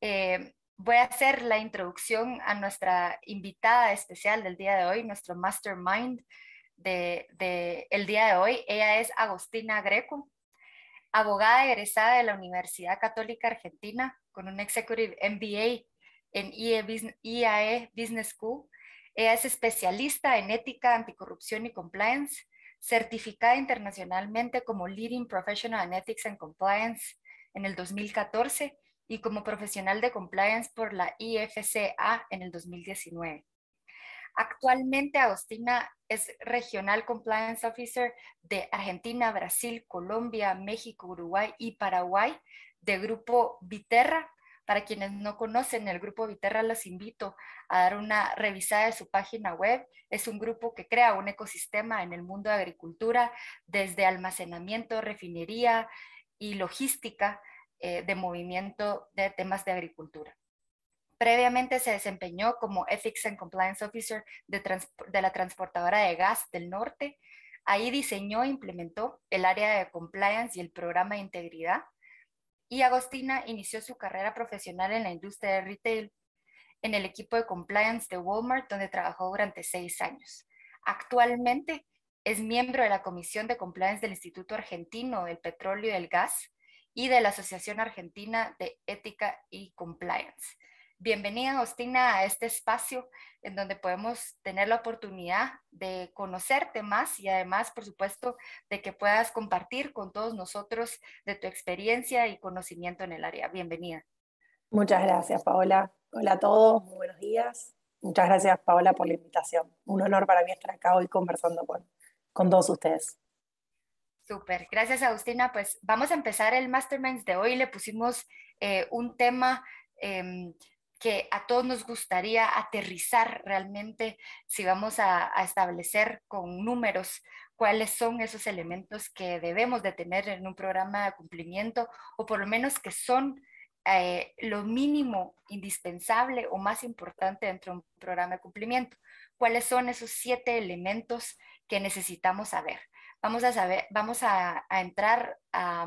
Eh, voy a hacer la introducción a nuestra invitada especial del día de hoy, nuestro mastermind del de, el día de hoy. Ella es Agostina Greco, abogada egresada de la Universidad Católica Argentina con un Executive MBA en IAE e Business School. Ella es especialista en ética, anticorrupción y compliance, certificada internacionalmente como Leading Professional in Ethics and Compliance en el 2014 y como profesional de compliance por la IFCA en el 2019. Actualmente Agostina es Regional Compliance Officer de Argentina, Brasil, Colombia, México, Uruguay y Paraguay de Grupo Viterra. Para quienes no conocen el Grupo Viterra, los invito a dar una revisada de su página web. Es un grupo que crea un ecosistema en el mundo de agricultura, desde almacenamiento, refinería y logística eh, de movimiento de temas de agricultura. Previamente se desempeñó como Ethics and Compliance Officer de, de, la transportadora de gas del norte. Ahí diseñó e implementó el área de compliance y el programa de integridad. Y Agostina inició su carrera profesional en la industria de retail en el equipo de compliance de Walmart, donde trabajó durante seis años. Actualmente es miembro de la Comisión de Compliance del Instituto Argentino del Petróleo y del Gas y de la Asociación Argentina de Ética y Compliance. Bienvenida, Agostina, a este espacio en donde podemos tener la oportunidad de conocerte más y además, por supuesto, de que puedas compartir con todos nosotros de tu experiencia y conocimiento en el área. Bienvenida. Muchas gracias, Paola. Hola a todos, muy buenos días. Muchas gracias, Paola, por la invitación. Un honor para mí estar acá hoy conversando con, con todos ustedes. Súper, gracias Agustina. Pues vamos a empezar el Masterminds de hoy. Le pusimos eh, un tema em, que a todos nos gustaría aterrizar realmente si vamos a, establecer con números cuáles son esos elementos que debemos de tener en un programa de cumplimiento o por lo menos que son eh, lo mínimo indispensable o más importante dentro de un programa de cumplimiento. ¿Cuáles son esos siete elementos que necesitamos saber? Vamos a saber, vamos a, entrar a,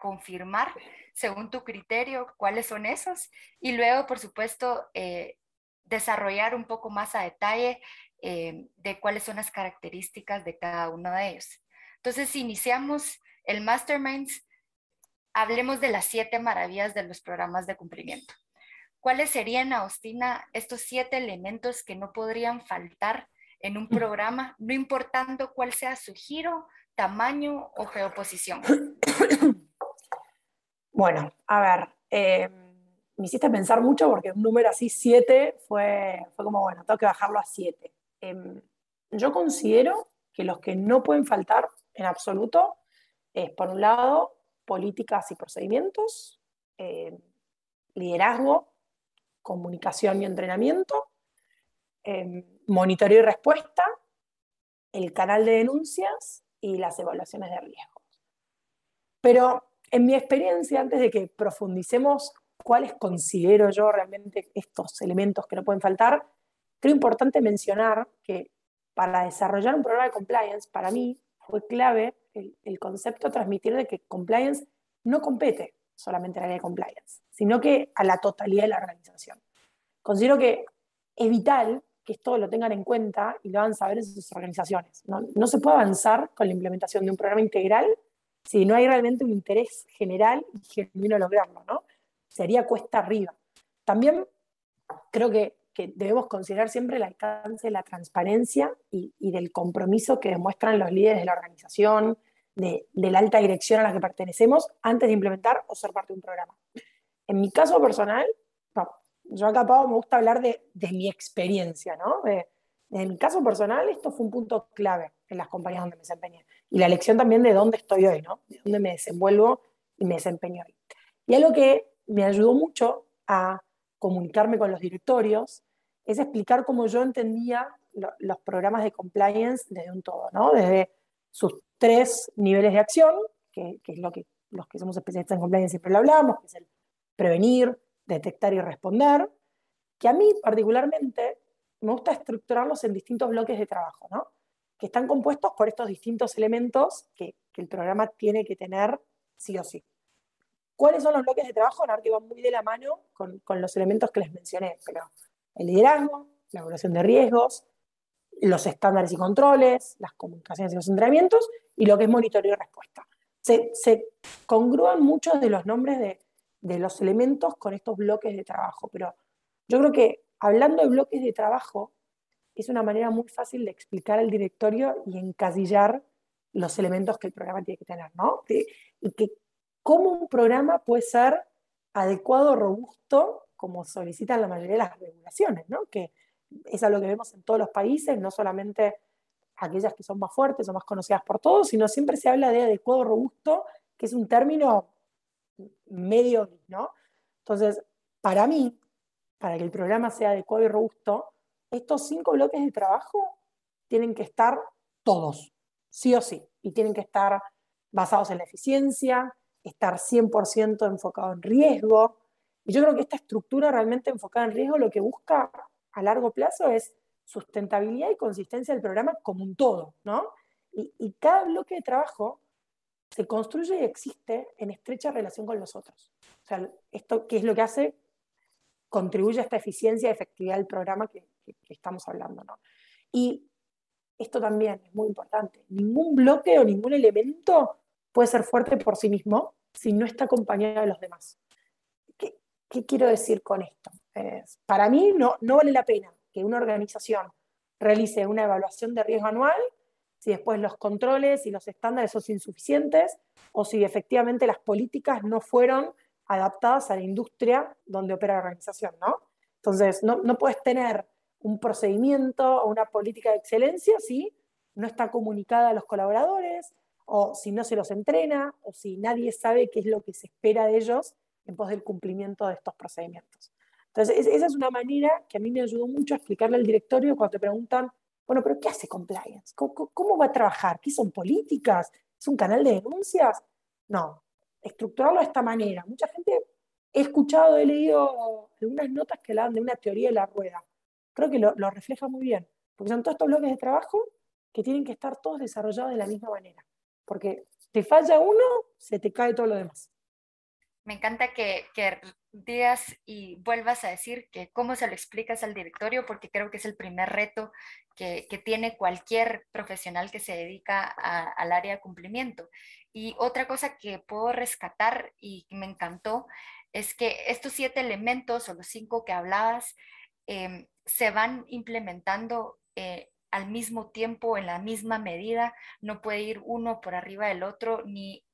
confirmar según tu criterio cuáles son esos y luego, por supuesto, eh, desarrollar un poco más a detalle eh, de cuáles son las características de cada uno de ellos. Entonces, si iniciamos el Masterminds, hablemos de las siete maravillas de los programas de cumplimiento. ¿Cuáles serían, Agustina, estos siete elementos que no podrían faltar en un programa, no importando cuál sea su giro, tamaño o geoposición? Bueno, a ver, eh, me hiciste pensar mucho porque un número así, 7, fue, fue como, bueno, tengo que bajarlo a 7. Em, yo considero que los que no pueden faltar en absoluto es, por un lado, políticas y procedimientos, em, liderazgo, comunicación y entrenamiento, eh, monitoreo y respuesta, el canal de denuncias y las evaluaciones de riesgos. Pero en mi experiencia, antes de que profundicemos cuáles considero yo realmente estos elementos que no pueden faltar, creo importante mencionar que para desarrollar un programa de compliance, para mí fue clave el, el concepto transmitir de que compliance no compete solamente al área de compliance, sino que a la totalidad de la organización. Considero que es vital que esto lo tengan en cuenta y lo hagan saber en sus organizaciones. No, se puede avanzar con la implementación de un programa integral si no hay realmente un interés general y genuino lograrlo, ¿no? Sería cuesta arriba. También creo que, debemos considerar siempre el alcance de la transparencia y, del compromiso que demuestran los líderes de la organización, de, de, la alta dirección a la que pertenecemos, antes de implementar o ser parte de un programa. En mi caso personal, yo acá, Pau, me gusta hablar de, mi experiencia, ¿no? De, en mi caso personal, esto fue un punto clave en las compañías donde me desempeñé. Y la elección también de dónde estoy hoy, ¿no? De dónde me desenvuelvo y me desempeño hoy. Y algo que me ayudó mucho a comunicarme con los directorios es explicar cómo yo entendía los programas de compliance desde un todo, ¿no? Desde sus tres niveles de acción, que, que es lo que los que somos especialistas en compliance siempre lo hablamos, que es el prevenir, detectar y responder, que a mí particularmente me gusta estructurarlos en distintos bloques de trabajo, ¿no? que están compuestos por estos distintos elementos que, el programa tiene que tener sí o sí. cuáles son los bloques de trabajo, que van muy de la mano con, con los elementos que les mencioné, pero el liderazgo, la evaluación de riesgos, los estándares y controles, las comunicaciones y los entrenamientos, y lo que es monitoreo y respuesta. Se, se congrúan muchos de los nombres de, de, los elementos con estos bloques de trabajo, pero yo creo que hablando de bloques de trabajo, es una manera muy fácil de explicar al directorio y encasillar los elementos que el programa tiene que tener, ¿no? Y que cómo un programa puede ser adecuado, robusto, como solicitan la mayoría de las regulaciones, ¿no? Que es algo que vemos en todos los países, no solamente aquellas que son más fuertes o más conocidas por todos, sino siempre se habla de adecuado, robusto, que es un término medio, ¿no? Entonces, para mí, para que el programa sea adecuado y robusto, estos cinco bloques de trabajo tienen que estar todos, sí o sí, y tienen que estar basados en la eficiencia, estar 100% enfocado en riesgo. Y yo creo que esta estructura realmente enfocada en riesgo lo que busca a largo plazo es sustentabilidad y consistencia del programa como un todo, ¿no? Y, y cada bloque de trabajo se construye y existe en estrecha relación con los otros. O sea, esto, ¿qué es lo que hace? Contribuye a esta eficiencia y efectividad del programa que, que, que estamos hablando, ¿no? Y esto también es muy importante. Ningún bloque o ningún elemento puede ser fuerte por sí mismo si no está acompañado de los demás. ¿Qué, qué quiero decir con esto? para mí no, no vale la pena que una organización realice una evaluación de riesgo anual si después los controles y los estándares son insuficientes o si efectivamente las políticas no fueron adaptadas a la industria donde opera la organización, ¿no? Entonces, no, no puedes tener un procedimiento o una política de excelencia si no está comunicada a los colaboradores, o si no se los entrena, o si nadie sabe qué es lo que se espera de ellos en pos del cumplimiento de estos procedimientos. Entonces, esa es una manera que a mí me ayudó mucho a explicarle al directorio cuando te preguntan, bueno, pero ¿qué hace compliance? ¿Cómo, cómo va a trabajar? ¿Qué son políticas? ¿Es un canal de denuncias? No, estructurarlo de esta manera. Mucha gente, he escuchado, he leído algunas notas que hablan de una teoría de la rueda. Creo que lo, lo refleja muy bien, porque son todos estos bloques de trabajo que tienen que estar todos desarrollados de la misma manera porque te falla uno, se te cae todo lo demás. Me encanta que, que, digas y vuelvas a decir que cómo se lo explicas al directorio, porque creo que es el primer reto que, tiene cualquier profesional que se dedica al área de cumplimiento. Y otra cosa que puedo rescatar y me encantó es que estos siete elementos o los cinco que hablabas eh, se van implementando eh, al mismo tiempo, en la misma medida, no puede ir uno por arriba del otro, ni,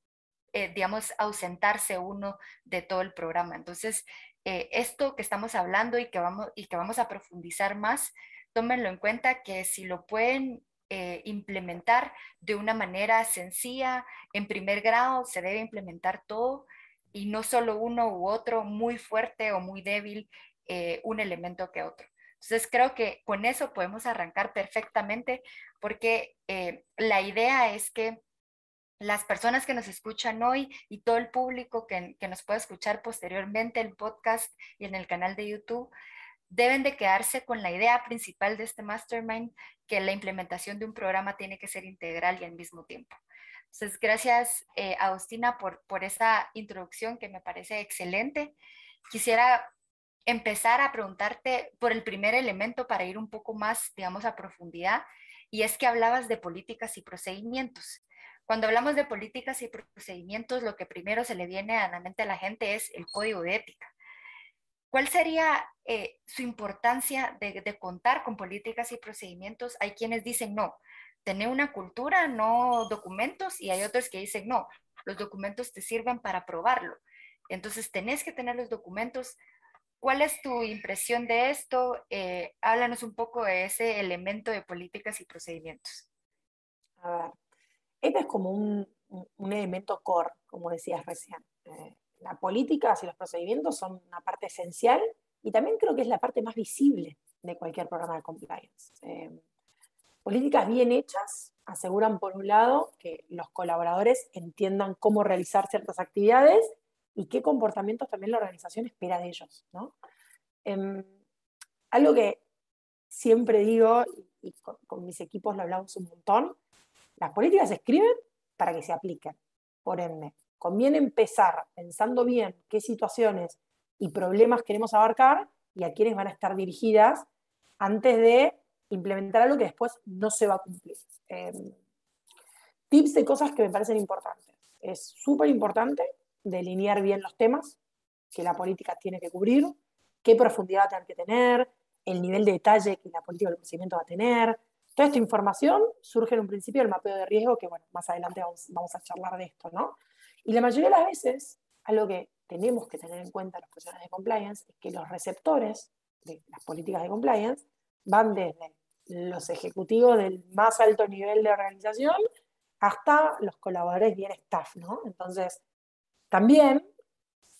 eh, digamos, ausentarse uno de todo el programa. Entonces, eh, esto que estamos hablando y que, vamos, y que vamos a profundizar más, tómenlo en cuenta que si lo pueden eh, implementar de una manera sencilla, en primer grado, se debe implementar todo y no solo uno u otro, muy fuerte o muy débil, un elemento que otro. Entonces creo que con eso podemos arrancar perfectamente porque eh, la idea es que las personas que nos escuchan hoy y todo el público que, nos pueda escuchar posteriormente en el podcast y en el canal de YouTube deben de quedarse con la idea principal de este mastermind, que la implementación de un programa tiene que ser integral y al mismo tiempo. Entonces, gracias, eh, Agustina, por, por esa introducción que me parece excelente. Quisiera empezar a preguntarte por el primer elemento para ir un poco más, digamos, a profundidad, y es que hablabas de políticas y procedimientos. Cuando hablamos de políticas y procedimientos, lo que primero se le viene a la mente a la gente es el código de ética. ¿Cuál sería eh, su importancia de, de, contar con políticas y procedimientos? Hay quienes dicen no, tener una cultura, no documentos, y hay otros que dicen no, los documentos te sirven para probarlo. Entonces, tenés que tener los documentos ¿Cuál es tu impresión de esto? Eh, háblanos un poco de ese elemento de políticas y procedimientos. A ver, este es como un, elemento core, como decías recién. Eh, la política y los procedimientos son una parte esencial y también creo que es la parte más visible de cualquier programa de compliance. Eh, políticas bien hechas aseguran, por un lado, que los colaboradores entiendan cómo realizar ciertas actividades y qué comportamientos también la organización espera de ellos. ¿no? Eh, algo que siempre digo, y, con, con, mis equipos lo hablamos un montón, las políticas se escriben para que se apliquen. Por ende, conviene empezar pensando bien qué situaciones y problemas queremos abarcar y a quiénes van a estar dirigidas antes de implementar algo que después no se va a cumplir. Em, tips de cosas que me parecen importantes. Es súper importante delinear bien los temas que la política tiene que cubrir, qué profundidad va a tener que tener, el nivel de detalle que la política del procedimiento va a tener. Toda esta información surge en un principio del mapeo de riesgo, que bueno, más adelante vamos, vamos a charlar de esto, ¿no? Y la mayoría de las veces, algo que tenemos que tener en cuenta los profesionales de compliance es que los receptores de las políticas de compliance van desde los ejecutivos del más alto nivel de organización hasta los colaboradores bien staff, ¿no? Entonces, también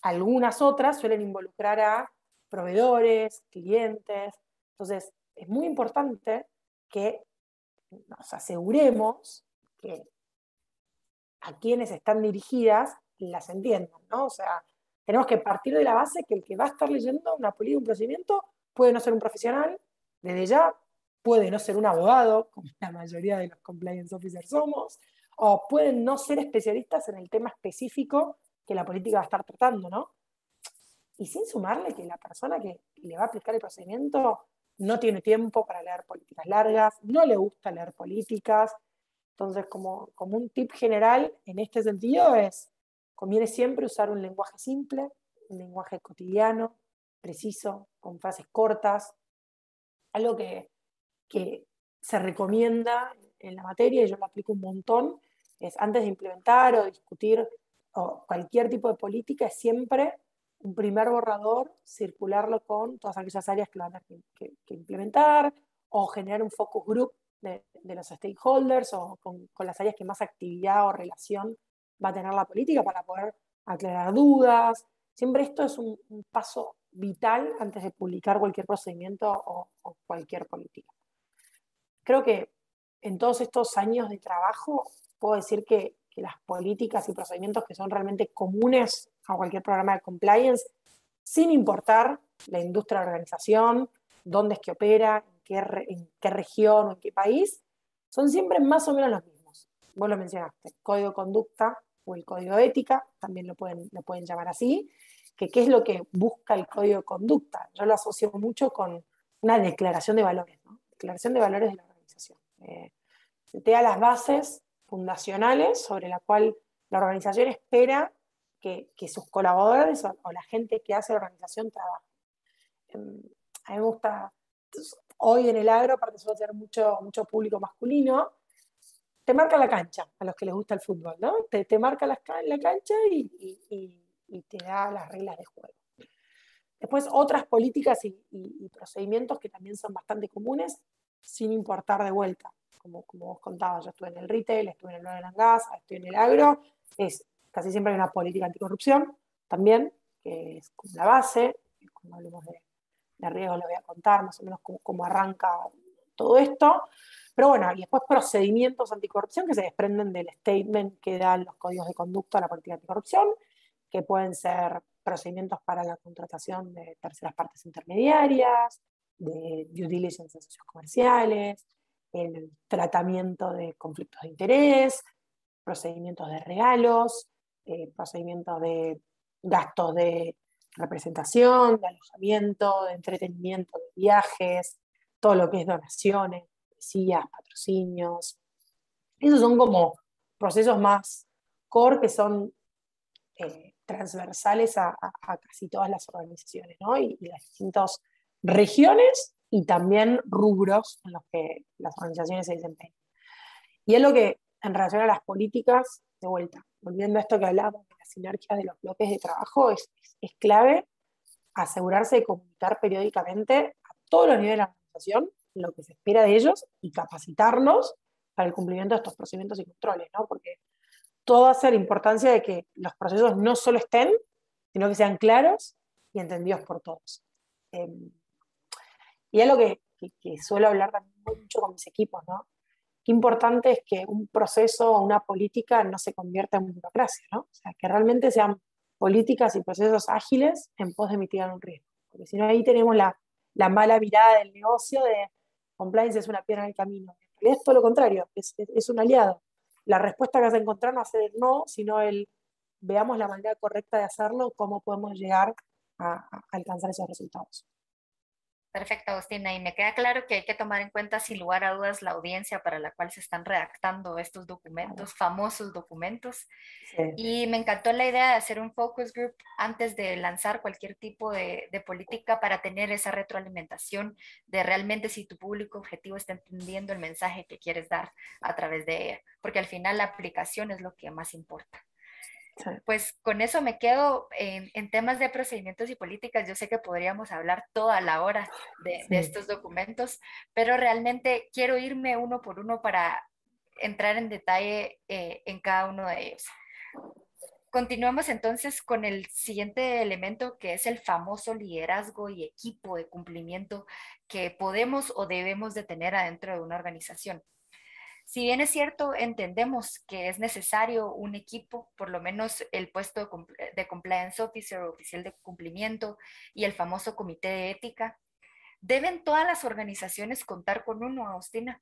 algunas otras suelen involucrar a proveedores, clientes. Entonces, es muy importante que nos aseguremos que a quienes están dirigidas las entiendan, ¿no? O sea, tenemos que partir de la base que el que va a estar leyendo una política, un procedimiento, puede no ser un profesional, desde ya puede no ser un abogado, como la mayoría de los compliance officers somos, o pueden no ser especialistas en el tema específico que la política va a estar tratando, ¿no? Y sin sumarle que la persona que le va a aplicar el procedimiento no tiene tiempo para leer políticas largas, no le gusta leer políticas. Entonces, como, como un tip general en este sentido es, conviene siempre usar un lenguaje simple, un lenguaje cotidiano, preciso, con frases cortas, algo que, que se recomienda en la materia, y yo lo aplico un montón, es antes de implementar o discutir o cualquier tipo de política, es siempre un primer borrador, circularlo con todas aquellas áreas que van a que, implementar, o generar un focus group de, los stakeholders, o con, con, las áreas que más actividad o relación va a tener la política para poder aclarar dudas. Siempre esto es un, paso vital antes de publicar cualquier procedimiento o cualquier política. Creo que en todos estos años de trabajo puedo decir que las políticas y procedimientos que son realmente comunes a cualquier programa de compliance, sin importar la industria de organización, dónde es que opera, en qué, en qué región o en qué país, son siempre más o menos los mismos. Vos lo mencionaste, código de conducta o el código de ética, también lo pueden, lo pueden llamar así, que qué es lo que busca el código de conducta. Yo lo asocio mucho con una declaración de valores, ¿no? declaración de valores de la organización. Eh, te da las bases fundacionales sobre la cual la organización espera que, sus colaboradores o, la gente que hace la organización trabaje. Em, a mí me gusta, hoy en el agro, aparte suele tener mucho, mucho público masculino, te marca la cancha a los que les gusta el fútbol, ¿no? Te, marca la, la cancha y, y, te da las reglas de juego. Después otras políticas y, procedimientos que también son bastante comunes, sin importar de vuelta como, como vos contabas, yo estuve en el retail, estuve en el oil and gas, estoy en el agro, es casi siempre hay una política anticorrupción también, que es como la base, cuando hablemos de, de riesgo le voy a contar más o menos cómo, cómo arranca todo esto, pero bueno, y después procedimientos anticorrupción que se desprenden del statement que dan los códigos de conducta a la política anticorrupción, que pueden ser procedimientos para la contratación de terceras partes intermediarias, de due diligence en socios comerciales, el tratamiento de conflictos de interés, procedimientos de regalos, eh, procedimientos de gastos de representación, de alojamiento, de entretenimiento, de viajes, todo lo que es donaciones, poesías, patrocinios. Esos son como procesos más core que son eh, transversales a, casi todas las organizaciones ¿no? y, y, las distintas regiones y también rubros en los que las organizaciones se desempeñan. Y es lo que, en relación a las políticas, de vuelta, volviendo a esto que hablábamos de la sinergia de los bloques de trabajo, es, es, clave asegurarse de comunicar periódicamente a todos los niveles de la organización lo que se espera de ellos y capacitarlos para el cumplimiento de estos procedimientos y controles, ¿no? Porque todo hace la importancia de que los procesos no solo estén, sino que sean claros y entendidos por todos. Em, y es lo que, que, suelo hablar también mucho con mis equipos, ¿no? Qué importante es que un proceso o una política no se convierta en burocracia, ¿no? O sea, que realmente sean políticas y procesos ágiles en pos de mitigar un riesgo. Porque si no, ahí tenemos la, la mala mirada del negocio de compliance es una piedra en el camino. es todo lo contrario, es, es, un aliado. La respuesta que vas a encontrar no va a ser el no, sino el veamos la manera correcta de hacerlo, cómo podemos llegar a alcanzar esos resultados. Perfecto, Agustina. Y me queda claro que hay que tomar en cuenta, sin lugar a dudas, la audiencia para la cual se están redactando estos documentos, famosos documentos. Y me encantó la idea de hacer un focus group antes de lanzar cualquier tipo de, de, política para tener esa retroalimentación de realmente si tu público objetivo está entendiendo el mensaje que quieres dar a través de ella. Porque al final la aplicación es lo que más importa. Pues con eso me quedo en, temas de procedimientos y políticas. Yo sé que podríamos hablar toda la hora de, estos documentos, pero realmente quiero irme uno por uno para entrar en detalle eh, en cada uno de ellos. Continuamos entonces con el siguiente elemento que es el famoso liderazgo y equipo de cumplimiento que podemos o debemos de tener adentro de una organización. Si bien es cierto, entendemos que es necesario un equipo, por lo menos el puesto de, compliance officer o oficial de cumplimiento y el famoso comité de ética, ¿deben todas las organizaciones contar con uno, Agustina?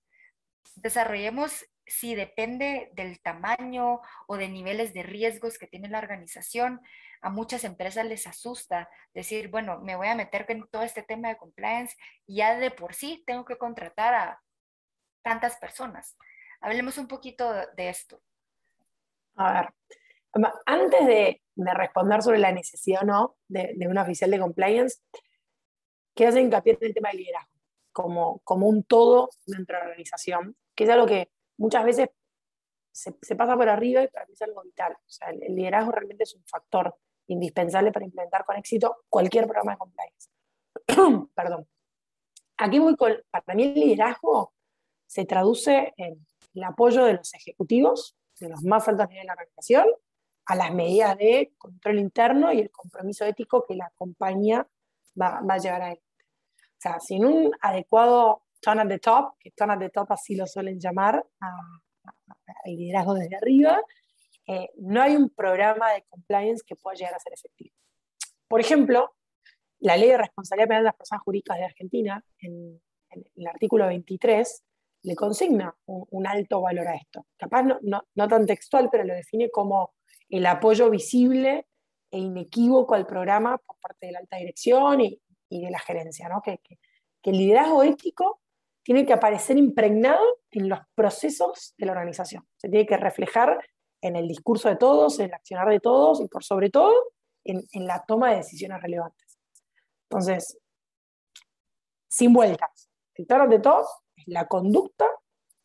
Desarrollemos si depende del tamaño o de niveles de riesgos que tiene la organización. A muchas empresas les asusta decir, bueno, me voy a meter con todo este tema de compliance y ya de por sí tengo que contratar a tantas personas. Hablemos un poquito de esto. A ver, antes de, responder sobre la necesidad o no de, un oficial de compliance, quiero hacer hincapié en el tema del liderazgo, como, como un todo dentro de la organización, que es algo que muchas veces se, pasa por arriba y para mí es algo vital. O sea, el, liderazgo realmente es un factor indispensable para implementar con éxito cualquier programa de compliance. Perdón. Aquí voy con, para mí el liderazgo se traduce en el apoyo de los ejecutivos, de los más altos niveles de la organización, a las medidas de control interno y el compromiso ético que la compañía va, a llevar adelante. O sea, sin un adecuado turn at the top, que turn at the top así lo suelen llamar, al liderazgo desde arriba, eh, no hay un programa de compliance que pueda llegar a ser efectivo. Por ejemplo, la ley de responsabilidad penal de las personas jurídicas de Argentina, en, en el artículo 23, le consigna un, alto valor a esto. Capaz no, no, tan textual, pero lo define como el apoyo visible e inequívoco al programa por parte de la alta dirección y, de la gerencia, ¿no? que, que, el liderazgo ético tiene que aparecer impregnado en los procesos de la organización. Se tiene que reflejar en el discurso de todos, en el accionar de todos y por sobre todo en, en la toma de decisiones relevantes. Entonces, sin vueltas. El de todos la conducta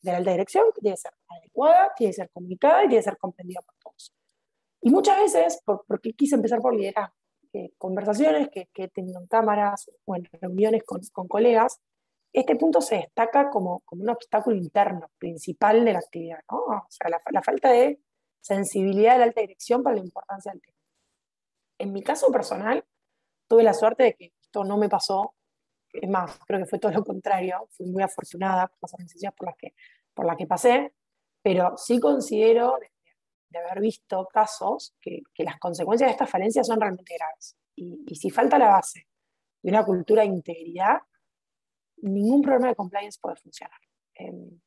de la alta dirección tiene que ser adecuada, tiene que ser comunicada y tiene que ser comprendida por todos. Y muchas veces, por, porque quise empezar por liderar conversaciones que, que he tenido en cámaras o en reuniones con, con colegas, este punto se destaca como, como, un obstáculo interno principal de la actividad, ¿no? O sea, la, la, falta de sensibilidad de la alta dirección para la importancia del tema. En mi caso personal, tuve la suerte de que esto no me pasó es más, creo que fue todo lo contrario, fui muy afortunada por las organizaciones por las que, por las que pasé, pero sí considero de, haber visto casos que, que, las consecuencias de estas falencias son realmente graves. Y, y si falta la base de una cultura de integridad, ningún programa de compliance puede funcionar. Em,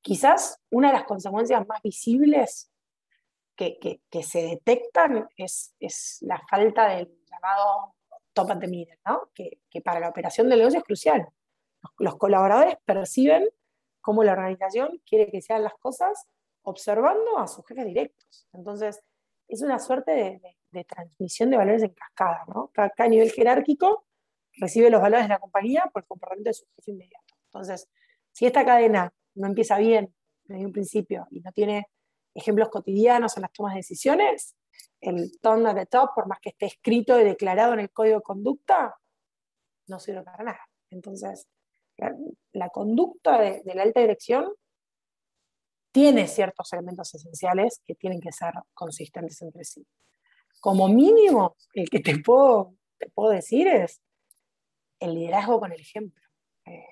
quizás una de las consecuencias más visibles que, que, que se detectan es, es, la falta del llamado top at the middle, ¿no? que, para la operación del negocio es crucial. Los, colaboradores perciben cómo la organización quiere que sean las cosas observando a sus jefes directos. Entonces, es una suerte de, de, transmisión de valores en cascada. ¿no? Cada, nivel jerárquico recibe los valores de la compañía por el comportamiento de su jefe inmediato. Entonces, si esta cadena no empieza bien desde un principio y no tiene ejemplos cotidianos en las tomas de decisiones, el tone at the top, por más que esté escrito y declarado en el código de conducta, no sirve para nada. Entonces, la, conducta de, la alta dirección tiene ciertos elementos esenciales que tienen que ser consistentes entre sí. Como mínimo, el que te puedo, te puedo decir es el liderazgo con el ejemplo. Eh,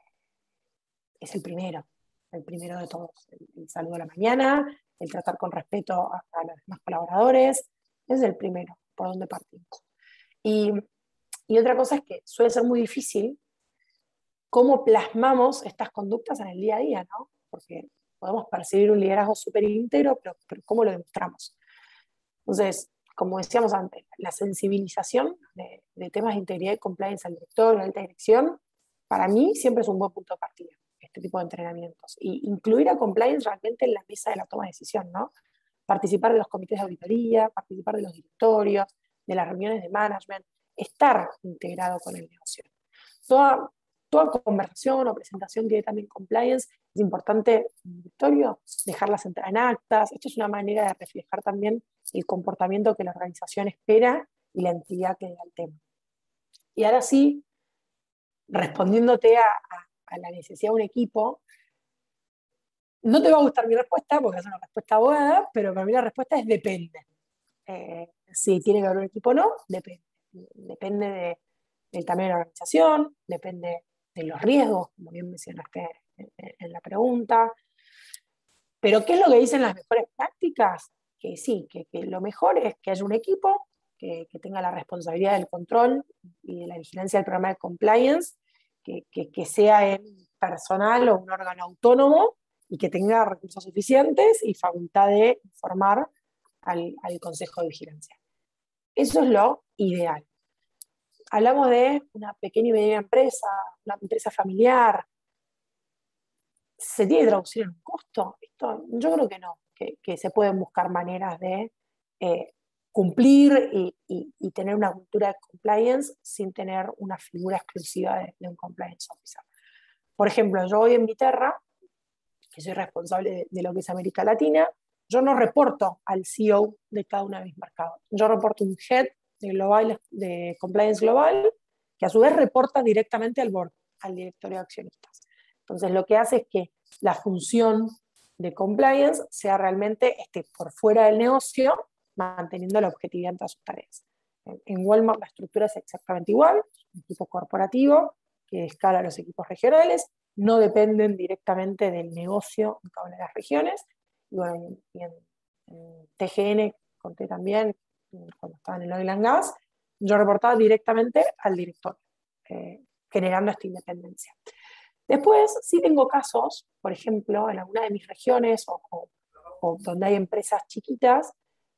es el primero, el primero de todos. El, saludo a la mañana, el tratar con respeto a, a los demás colaboradores, es el primero, por donde partimos. Y, y otra cosa es que suele ser muy difícil cómo plasmamos estas conductas en el día a día, ¿no? Porque podemos percibir un liderazgo súper íntegro, pero, ¿cómo lo demostramos? Entonces, como decíamos antes, la sensibilización de, temas de integridad y compliance al director, a la alta dirección, para mí siempre es un buen punto de partida, este tipo de entrenamientos. Y incluir a compliance realmente en la mesa de la toma de decisión, ¿no? Participar de los comités de auditoría, participar de los directorios, de las reuniones de management, estar integrado con el negocio. Toda, conversación o presentación que también compliance es importante en el directorio dejarlas entrar en actas. Esto es una manera de reflejar también el comportamiento que la organización espera y la entidad que da el tema. Y ahora sí, respondiéndote a, la necesidad de un equipo, no te va a gustar mi respuesta porque es una respuesta abogada, pero para mí la respuesta es depende. Eh, si tiene que haber un equipo o no, depende. Depende del tamaño de la organización, depende de los riesgos, como bien mencionaste en, la pregunta. Pero ¿qué es lo que dicen las mejores prácticas? Que sí, que, lo mejor es que haya un equipo que, tenga la responsabilidad del control y de la vigilancia del programa de compliance, que, que sea en personal o un órgano autónomo y que tenga recursos suficientes y facultad de informar al, Consejo de Vigilancia. Eso es lo ideal. Hablamos de una pequeña y mediana empresa, una empresa familiar, ¿Se tiene que traducir en un costo? Esto, yo creo que no, que, se pueden buscar maneras de eh, cumplir y, tener una cultura de compliance sin tener una figura exclusiva de, un compliance officer. Por ejemplo, yo hoy en Viterra, que soy responsable de, lo que es América Latina, yo no reporto al CEO de cada uno de mis mercados. Yo reporto un head de, global, de compliance global, que a su vez reporta directamente al board, al directorio de accionistas. Entonces, lo que hace es que la función de compliance sea realmente esté por fuera del negocio, manteniendo la objetividad en todas sus tareas. En Walmart la estructura es exactamente igual, un equipo corporativo que escala los equipos regionales, no dependen directamente del negocio en cada una de las regiones. Y bueno, en, TGN conté también, cuando estaba en el oil and gas, yo reportaba directamente al director, eh, generando esta independencia. Después, sí tengo casos, por ejemplo, en alguna de mis regiones o, donde hay empresas chiquitas,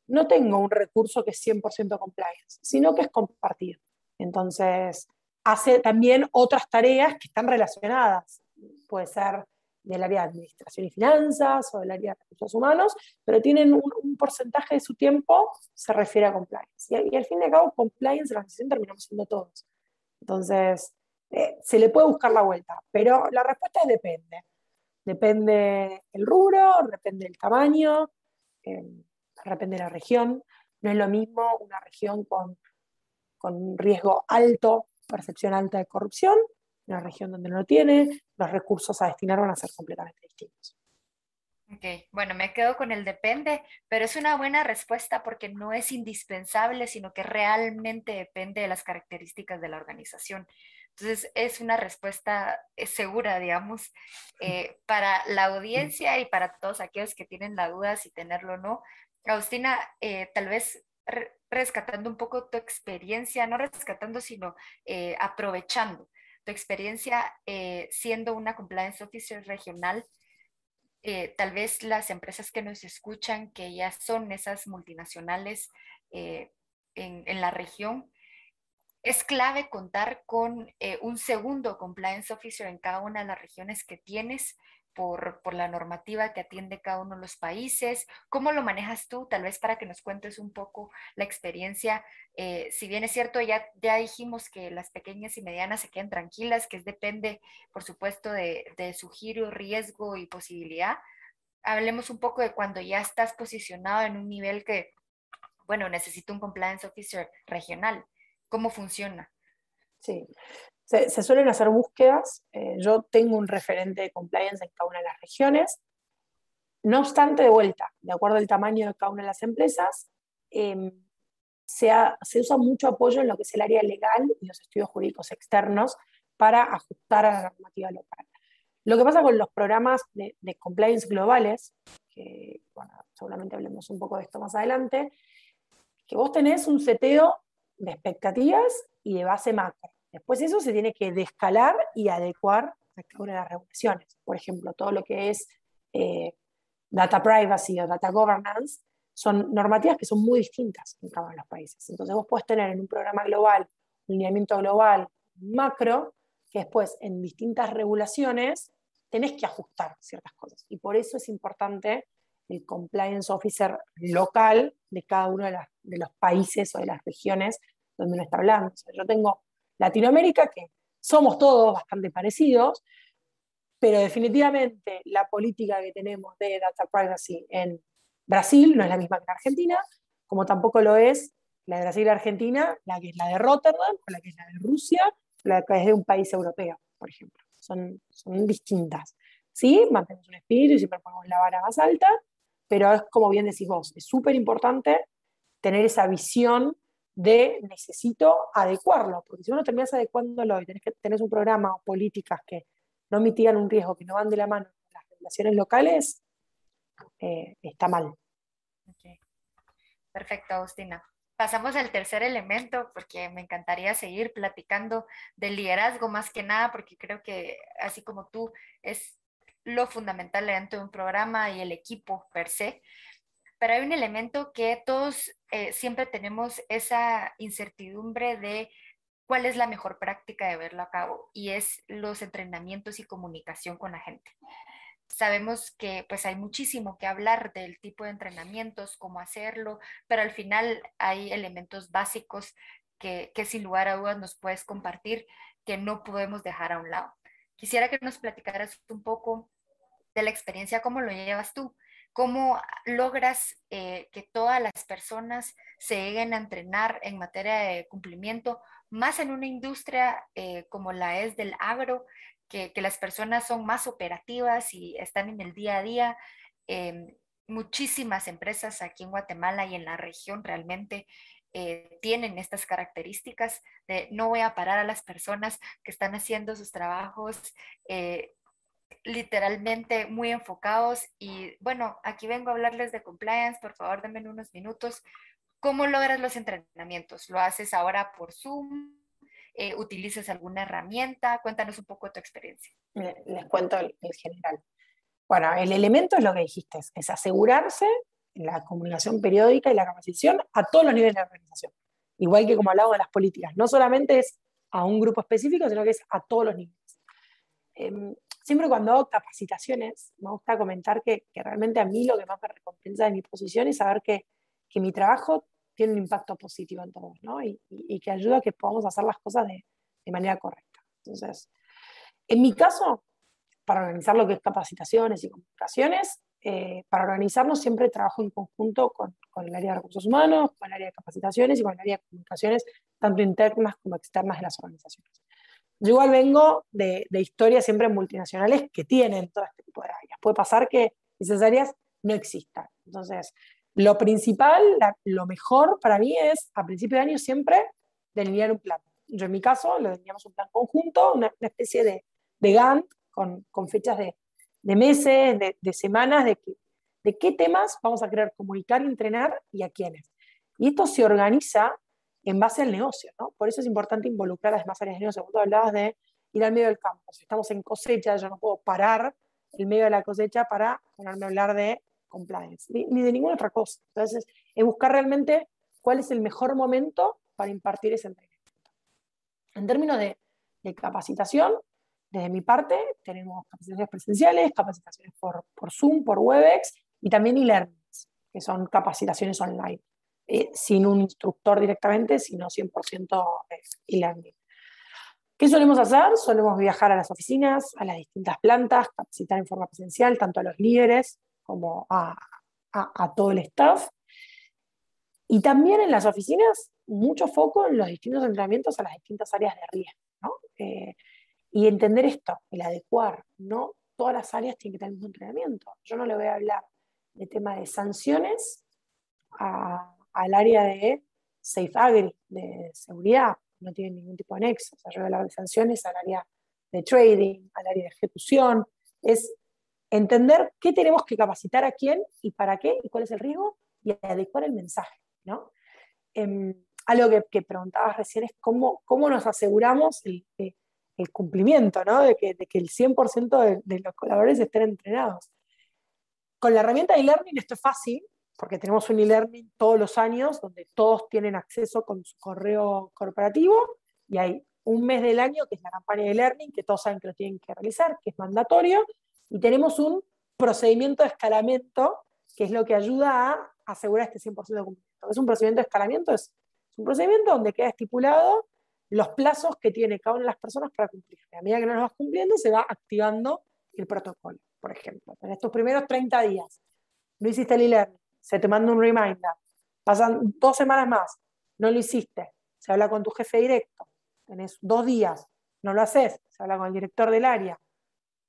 no tengo un recurso que es 100% compliance, sino que es compartido. Entonces, hace también otras tareas que están relacionadas. Puede ser del área de administración y finanzas o del área de recursos humanos, pero tienen un, porcentaje de su tiempo se refiere a compliance. Y, al fin y al cabo, compliance, la organización terminamos siendo todos. Entonces, eh, se le puede buscar la vuelta, pero la respuesta es depende. Depende el rubro, depende el tamaño, eh, depende de la región. No es lo mismo una región con, con riesgo alto, percepción alta de corrupción, una región donde no lo tiene, los recursos a destinar van a ser completamente distintos. Ok, bueno, me quedo con el depende, pero es una buena respuesta porque no es indispensable, sino que realmente depende de las características de la organización. Entonces, es una respuesta eh, segura, digamos, eh, para la audiencia y para todos aquellos que tienen la duda si tenerlo o no. Agustina, eh, tal vez rescatando un poco tu experiencia, no rescatando, sino aprovechando tu experiencia siendo una compliance officer regional, tal vez las empresas que nos escuchan, que ya son esas multinacionales en, en, la región, es clave contar con eh, un segundo compliance officer en cada una de las regiones que tienes por, la normativa que atiende cada uno de los países. ¿Cómo lo manejas tú? Tal vez para que nos cuentes un poco la experiencia. Eh, si bien es cierto, ya, ya dijimos que las pequeñas y medianas se queden tranquilas, que depende, por supuesto, de, de su giro, riesgo y posibilidad. Hablemos un poco de cuando ya estás posicionado en un nivel que, bueno, necesito un compliance officer regional. ¿Cómo funciona? Sí, se, suelen hacer búsquedas. Eh, yo tengo un referente de compliance en cada una de las regiones. No obstante, de vuelta, de acuerdo al tamaño de cada una de las empresas, em, se, usa mucho apoyo en lo que es el área legal y los estudios jurídicos externos para ajustar a la normativa local. Lo que pasa con los programas de, compliance globales, que seguramente hablemos un poco de esto más adelante, que vos tenés un seteo de expectativas y de base macro. Después eso se tiene que descalar y adecuar a cada una de las regulaciones. Por ejemplo, todo lo que es eh, data privacy o data governance son normativas que son muy distintas en cada uno de los países. Entonces vos puedes tener en un programa global, un lineamiento global, macro, que después en distintas regulaciones tenés que ajustar ciertas cosas. Y por eso es importante el compliance officer local de cada uno de, los países o de las regiones donde uno está hablando. yo tengo Latinoamérica, que somos todos bastante parecidos, pero definitivamente la política que tenemos de data privacy en Brasil no es la misma que en Argentina, como tampoco lo es la de Brasil y Argentina, la que es la de Rotterdam, la que es la de Rusia, la que es de un país europeo, por ejemplo. Son, son distintas. Sí, mantenemos un espíritu y siempre ponemos la vara más alta, pero es como bien decís vos, es súper importante tener esa visión de necesito adecuarlo, porque si uno terminas adecuándolo y tenés que tenés un programa o políticas que no mitigan un riesgo, que no van de la mano con las regulaciones locales, eh, está mal. Perfecto, Agustina. Pasamos al tercer elemento porque me encantaría seguir platicando del liderazgo más que nada porque creo que así como tú es lo fundamental dentro de un programa y el equipo per se. Pero hay un elemento que todos eh, siempre tenemos esa incertidumbre de cuál es la mejor práctica de verlo a cabo y es los entrenamientos y comunicación con la gente. Sabemos que pues hay muchísimo que hablar del tipo de entrenamientos, cómo hacerlo, pero al final hay elementos básicos que, que sin lugar a dudas nos puedes compartir que no podemos dejar a un lado. Quisiera que nos platicaras un poco de la experiencia, cómo lo llevas tú, cómo logras eh, que todas las personas se lleguen a entrenar en materia de cumplimiento, más en una industria eh, como la es del agro, que, las personas son más operativas y están en el día a día. Em, muchísimas empresas aquí en Guatemala y en la región realmente eh, tienen estas características de no voy a parar a las personas que están haciendo sus trabajos literalmente muy enfocados y bueno, aquí vengo a hablarles de compliance, por favor denme unos minutos. ¿Cómo logras los entrenamientos? ¿Lo haces ahora por Zoom? eh, utilizas alguna herramienta. Cuéntanos un poco tu experiencia. Les cuento el, general. Bueno, el elemento es lo que dijiste, es asegurarse la comunicación periódica y la capacitación a todos los niveles de la organización. Igual que como hablamos de las políticas, no solamente es a un grupo específico, sino que es a todos los niveles. Em, siempre cuando hago capacitaciones, me gusta comentar que, realmente a mí lo que más me recompensa de mi posición es saber que, que mi trabajo tiene un impacto positivo en todos, ¿no? Y, y, que ayuda a que podamos hacer las cosas de, de, manera correcta. Entonces, en mi caso, para organizar lo que es capacitaciones y comunicaciones, eh, para organizarnos siempre trabajo en conjunto con, con, el área de recursos humanos, con el área de capacitaciones y con el área de comunicaciones, tanto internas como externas de las organizaciones. Yo igual vengo de, de historias siempre multinacionales que tienen todo este tipo de áreas. Puede pasar que esas áreas no existan. Entonces, lo principal, lo mejor para mí es a principio de año siempre delinear un plan. Yo en mi caso lo delineamos un plan conjunto, una, especie de, de Gantt con, fechas de, meses, de, semanas, de, qué temas vamos a querer comunicar entrenar y a quiénes. Y esto se organiza en base al negocio. Por eso es importante involucrar a las demás áreas de negocio. Tú hablabas de ir al medio del campo. Si estamos en cosecha, yo no puedo parar el medio de la cosecha para ponerme a hablar de compliance, ni, de ninguna otra cosa. Entonces, es buscar realmente cuál es el mejor momento para impartir ese entrenamiento. En términos de, capacitación, desde mi parte, tenemos capacitaciones presenciales, capacitaciones por, por Zoom, por Webex y también e-learnings, que son capacitaciones online, eh, sin un instructor directamente, sino 100% e-learning. ¿Qué solemos hacer? Solemos viajar a las oficinas, a las distintas plantas, capacitar en forma presencial, tanto a los líderes como a, todo el staff. Y también en las oficinas, mucho foco en los distintos entrenamientos a las distintas áreas de riesgo. ¿no? Eh, y entender esto, el adecuar, no todas las áreas tienen que tener el mismo entrenamiento. Yo no le voy a hablar de tema de sanciones al área de Safe Agri, de seguridad, no tiene ningún tipo de nexo. O sea, yo hablar de sanciones al área de trading, al área de ejecución. Es entender qué tenemos que capacitar a quién y para qué y cuál es el riesgo y adecuar el mensaje. ¿no? Em, algo que, que, preguntabas recién es cómo, cómo nos aseguramos el, cumplimiento, ¿no? de, que, de, que, el 100% de, de, los colaboradores estén entrenados. Con la herramienta de e-learning esto es fácil porque tenemos un e-learning todos los años donde todos tienen acceso con su correo corporativo y hay un mes del año que es la campaña de e-learning, que todos saben que lo tienen que realizar, que es mandatorio, y tenemos un procedimiento de escalamiento, que es lo que ayuda a asegurar este 100% de cumplimiento. Es un procedimiento de escalamiento, es, un procedimiento donde queda estipulado los plazos que tiene cada una de las personas para cumplir. A medida que no los vas cumpliendo, se va activando el protocolo, por ejemplo. En estos primeros 30 días, no hiciste el e-learning, se te manda un reminder, pasan dos semanas más, no lo hiciste, se habla con tu jefe directo, tenés dos días, no lo haces, se habla con el director del área,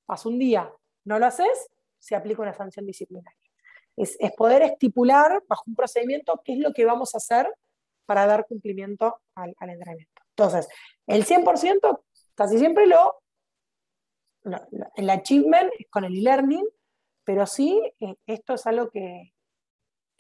pasa un día, no lo haces, se aplica una sanción disciplinaria. Es, poder estipular bajo un procedimiento qué es lo que vamos a hacer para dar cumplimiento al, entrenamiento. Entonces, el 100% casi siempre lo, el achievement es con el e-learning, pero sí, eh, esto es algo que,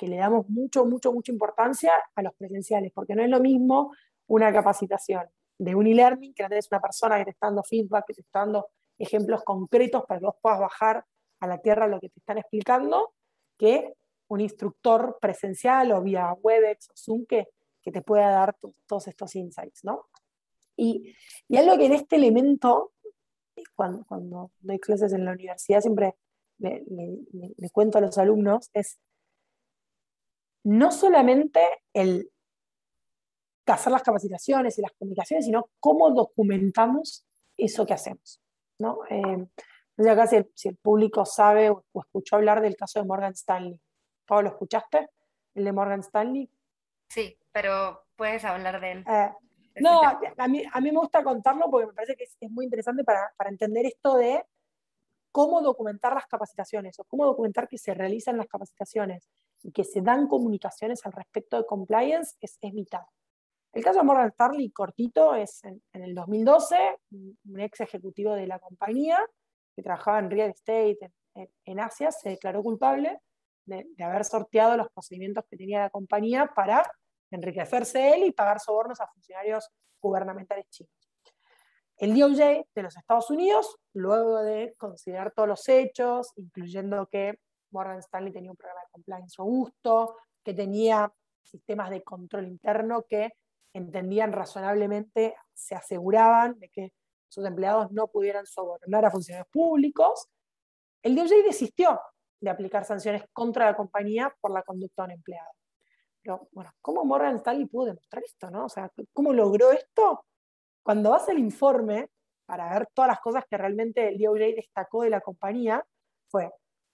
que le damos mucho, mucho, mucha importancia a los presenciales, porque no es lo mismo una capacitación de un e-learning que es una persona que te está dando feedback, que te está dando ejemplos concretos para que vos puedas bajar a la tierra lo que te están explicando, que un instructor presencial o vía Webex o Zoom que, que te pueda dar todos estos insights, ¿no? Y, y, algo que en este elemento, cuando, cuando doy clases en la universidad, siempre le, le, cuento a los alumnos, es no solamente el hacer las capacitaciones y las comunicaciones, sino cómo documentamos eso que hacemos. ¿no? Eh, no sé acá si el, público sabe o, escuchó hablar del caso de Morgan Stanley. Pablo, ¿lo escuchaste? ¿El de Morgan Stanley? Sí, pero puedes hablar de él. Eh, no, a mí, a mí me gusta contarlo porque me parece que es, muy interesante para, para, entender esto de cómo documentar las capacitaciones o cómo documentar que se realizan las capacitaciones y que se dan comunicaciones al respecto de compliance es, es. El caso de Morgan Stanley, cortito, es en, el 2012, un ex ejecutivo de la compañía que trabajaba en real estate en, Asia se declaró culpable de, haber sorteado los procedimientos que tenía la compañía para enriquecerse él y pagar sobornos a funcionarios gubernamentales chinos. El DOJ de los Estados Unidos, luego de considerar todos los hechos, incluyendo que Morgan Stanley tenía un programa de compliance robusto, que tenía sistemas de control interno que entendían razonablemente, se aseguraban de que sus empleados no pudieran sobornar a funcionarios públicos, el DOJ desistió de aplicar sanciones contra la compañía por la conducta de un empleado. Pero, bueno, ¿cómo Morgan Stanley pudo demostrar esto? No? O sea, ¿cómo logró esto? Cuando hace el informe para ver todas las cosas que realmente el DOJ destacó de la compañía, fue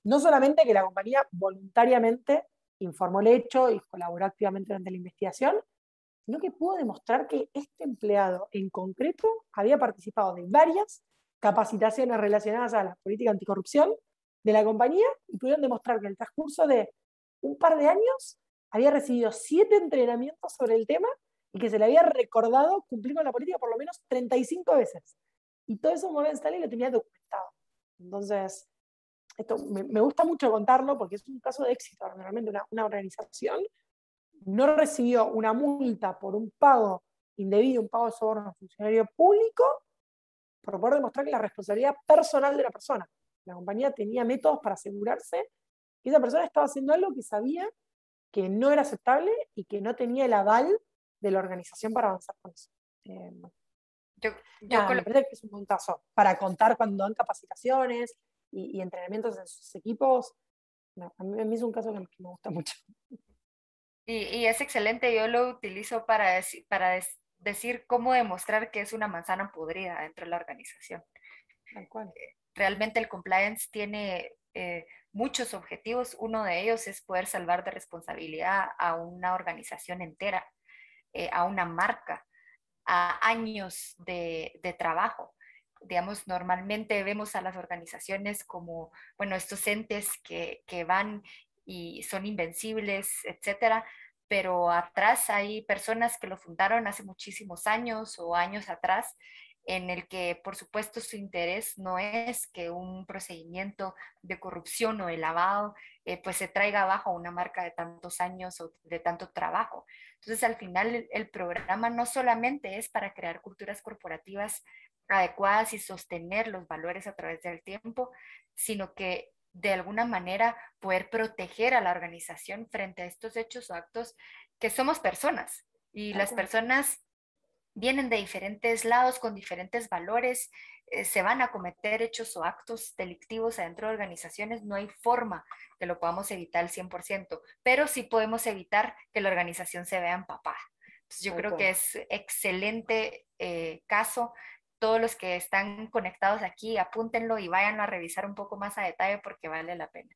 no solamente que la compañía voluntariamente informó el hecho y colaboró activamente durante la investigación, sino que pudo demostrar que este empleado en concreto había participado de varias capacitaciones relacionadas a la política anticorrupción de la compañía y pudieron demostrar que en el transcurso de un par de años había recibido siete entrenamientos sobre el tema y que se le había recordado cumplir con la política por lo menos 35 veces. Y todo eso Morgan Stanley lo tenía documentado. Entonces, esto me, gusta mucho contarlo porque es un caso de éxito. Realmente una, una organización no recibió una multa por un pago indebido, un pago de soborno a un funcionario público, por poder demostrar que la responsabilidad personal de la persona. La compañía tenía métodos para asegurarse que esa persona estaba haciendo algo que sabía que no era aceptable y que no tenía el aval de la organización para avanzar con eso. Eh, yo, me parece que es un puntazo para contar cuando dan capacitaciones y, entrenamientos en sus equipos. a, mí, es un caso que, me gusta mucho. Y, es excelente, yo lo utilizo para, para decir cómo demostrar que es una manzana podrida dentro de la organización. Eh, realmente el compliance tiene eh, muchos objetivos. Uno de ellos es poder salvar de responsabilidad a una organización entera, eh, a una marca, a años de, de trabajo digamos, normalmente vemos a las organizaciones como, bueno, estos entes que, que van y son invencibles, etcétera, pero atrás hay personas que lo fundaron hace muchísimos años o años atrás en el que por supuesto su interés no es que un procedimiento de corrupción o de lavado eh, pues se traiga abajo una marca de tantos años o de tanto trabajo. Entonces al final el programa no solamente es para crear culturas corporativas adecuadas y sostener los valores a través del tiempo, sino que de alguna manera poder proteger a la organización frente a estos hechos o actos que somos personas y las personas vienen de diferentes lados con diferentes valores, eh, se van a cometer hechos o actos delictivos adentro de organizaciones, no hay forma que lo podamos evitar al 100%, pero sí podemos evitar que la organización se vea empapada. Entonces, yo creo que es excelente eh, caso. Todos los que están conectados aquí, apúntenlo y vayan a revisar un poco más a detalle porque vale la pena.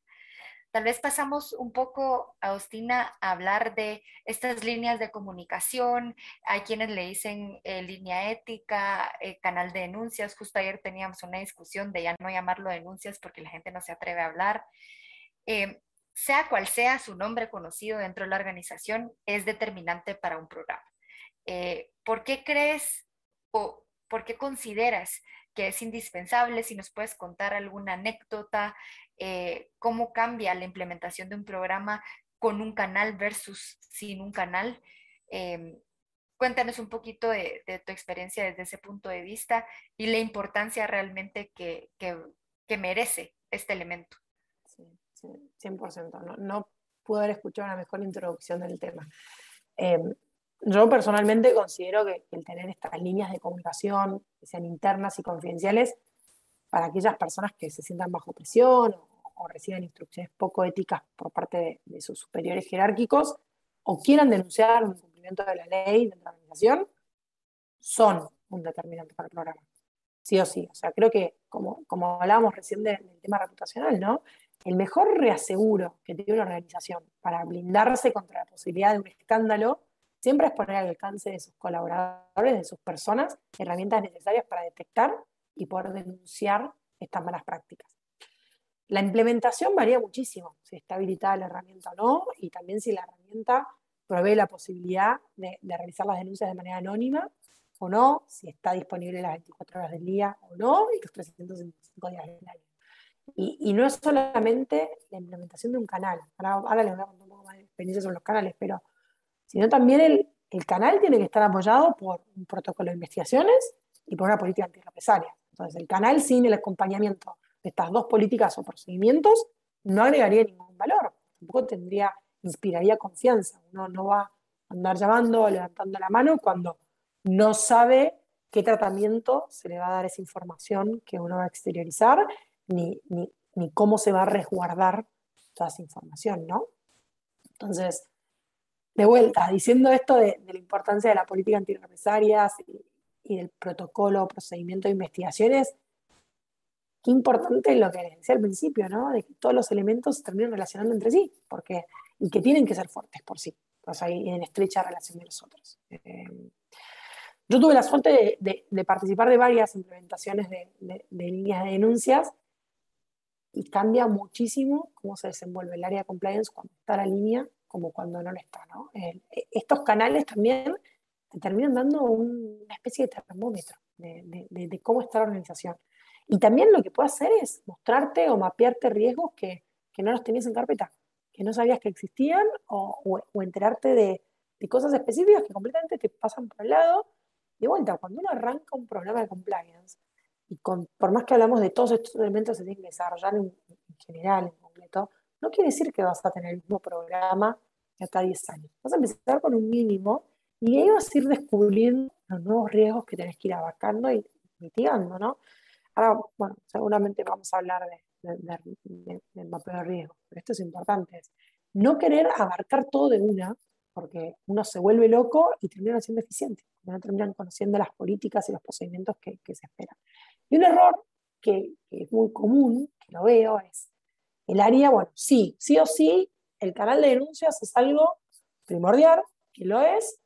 Tal vez pasamos un poco, Agustina, a hablar de estas líneas de comunicación. Hay quienes le dicen eh, línea ética, eh, canal de denuncias. Justo ayer teníamos una discusión de ya no llamarlo denuncias porque la gente no se atreve a hablar. Eh, sea cual sea su nombre conocido dentro de la organización, es determinante para un programa. ¿Por qué crees o por qué consideras que es indispensable? Si nos puedes contar alguna anécdota, eh, cómo cambia la implementación de un programa con un canal versus sin un canal. Em, cuéntanos un poquito de, tu experiencia desde ese punto de vista y la importancia realmente que, merece este elemento. Sí, sí 100%. No, no pude haber escuchado una mejor introducción del tema. Em, yo personalmente considero que el tener estas líneas de comunicación, que sean internas y confidenciales, para aquellas personas que se sientan bajo presión o, reciban instrucciones poco éticas por parte de, sus superiores jerárquicos o quieran denunciar un incumplimiento de la ley de la organización, son un determinante para el programa. Sí o sí. O sea, creo que, como, como hablábamos recién del tema reputacional, ¿no? El mejor reaseguro que tiene una organización para blindarse contra la posibilidad de un escándalo siempre es poner al alcance de sus colaboradores, de sus personas, herramientas necesarias para detectar y poder denunciar estas malas prácticas. La implementación varía muchísimo, si está habilitada la herramienta o no, y también si la herramienta provee la posibilidad de, realizar las denuncias de manera anónima o no, si está disponible las 24 horas del día o no, y los 365 días del año. Y, no es solamente la implementación de un canal, ahora, les voy a contar un poco más de experiencia sobre los canales, pero sino también el, el canal tiene que estar apoyado por un protocolo de investigaciones y por una política antirrepresalia. Entonces, el canal sin el acompañamiento de estas dos políticas o procedimientos no agregaría ningún valor, tampoco tendría, inspiraría confianza. Uno no va a andar llamando o levantando la mano cuando no sabe qué tratamiento se le va a dar esa información que uno va a exteriorizar, ni, ni, cómo se va a resguardar toda esa información, ¿no? Entonces, de vuelta, diciendo esto de, de la importancia de la política antirrepresalias y, del protocolo, procedimiento de investigaciones, qué importante lo que les decía al principio, ¿no? De que todos los elementos se terminan relacionando entre sí, porque, y que tienen que ser fuertes por sí, pues ahí en estrecha relación de nosotros. Eh, yo tuve la suerte de, participar de varias implementaciones de, líneas de denuncias y cambia muchísimo cómo se desenvuelve el área de compliance cuando está la línea como cuando no lo está. ¿no? Eh, estos canales también terminan dando una especie de termómetro de, cómo está la organización. Y también lo que puede hacer es mostrarte o mapearte riesgos que, no los tenías en carpeta, que no sabías que existían, o, enterarte de, cosas específicas que completamente te pasan por el lado. De vuelta, cuando uno arranca un programa de compliance, y con, por más que hablamos de todos estos elementos que se tienen que desarrollar en, general, en concreto, no quiere decir que vas a tener el mismo programa de acá 10 años. Vas a empezar con un mínimo y ahí vas a ir descubriendo los nuevos riesgos que tenés que ir abarcando y mitigando, ¿no? Ahora, bueno, seguramente vamos a hablar de, del mapeo de riesgos, pero esto es importante, no querer abarcar todo de una, porque uno se vuelve loco y termina siendo eficiente, no terminan conociendo las políticas y los procedimientos que, se esperan. Y un error que, que, es muy común, que lo veo, es el área, bueno, sí, sí o sí, el canal de denuncias es algo primordial, que lo es,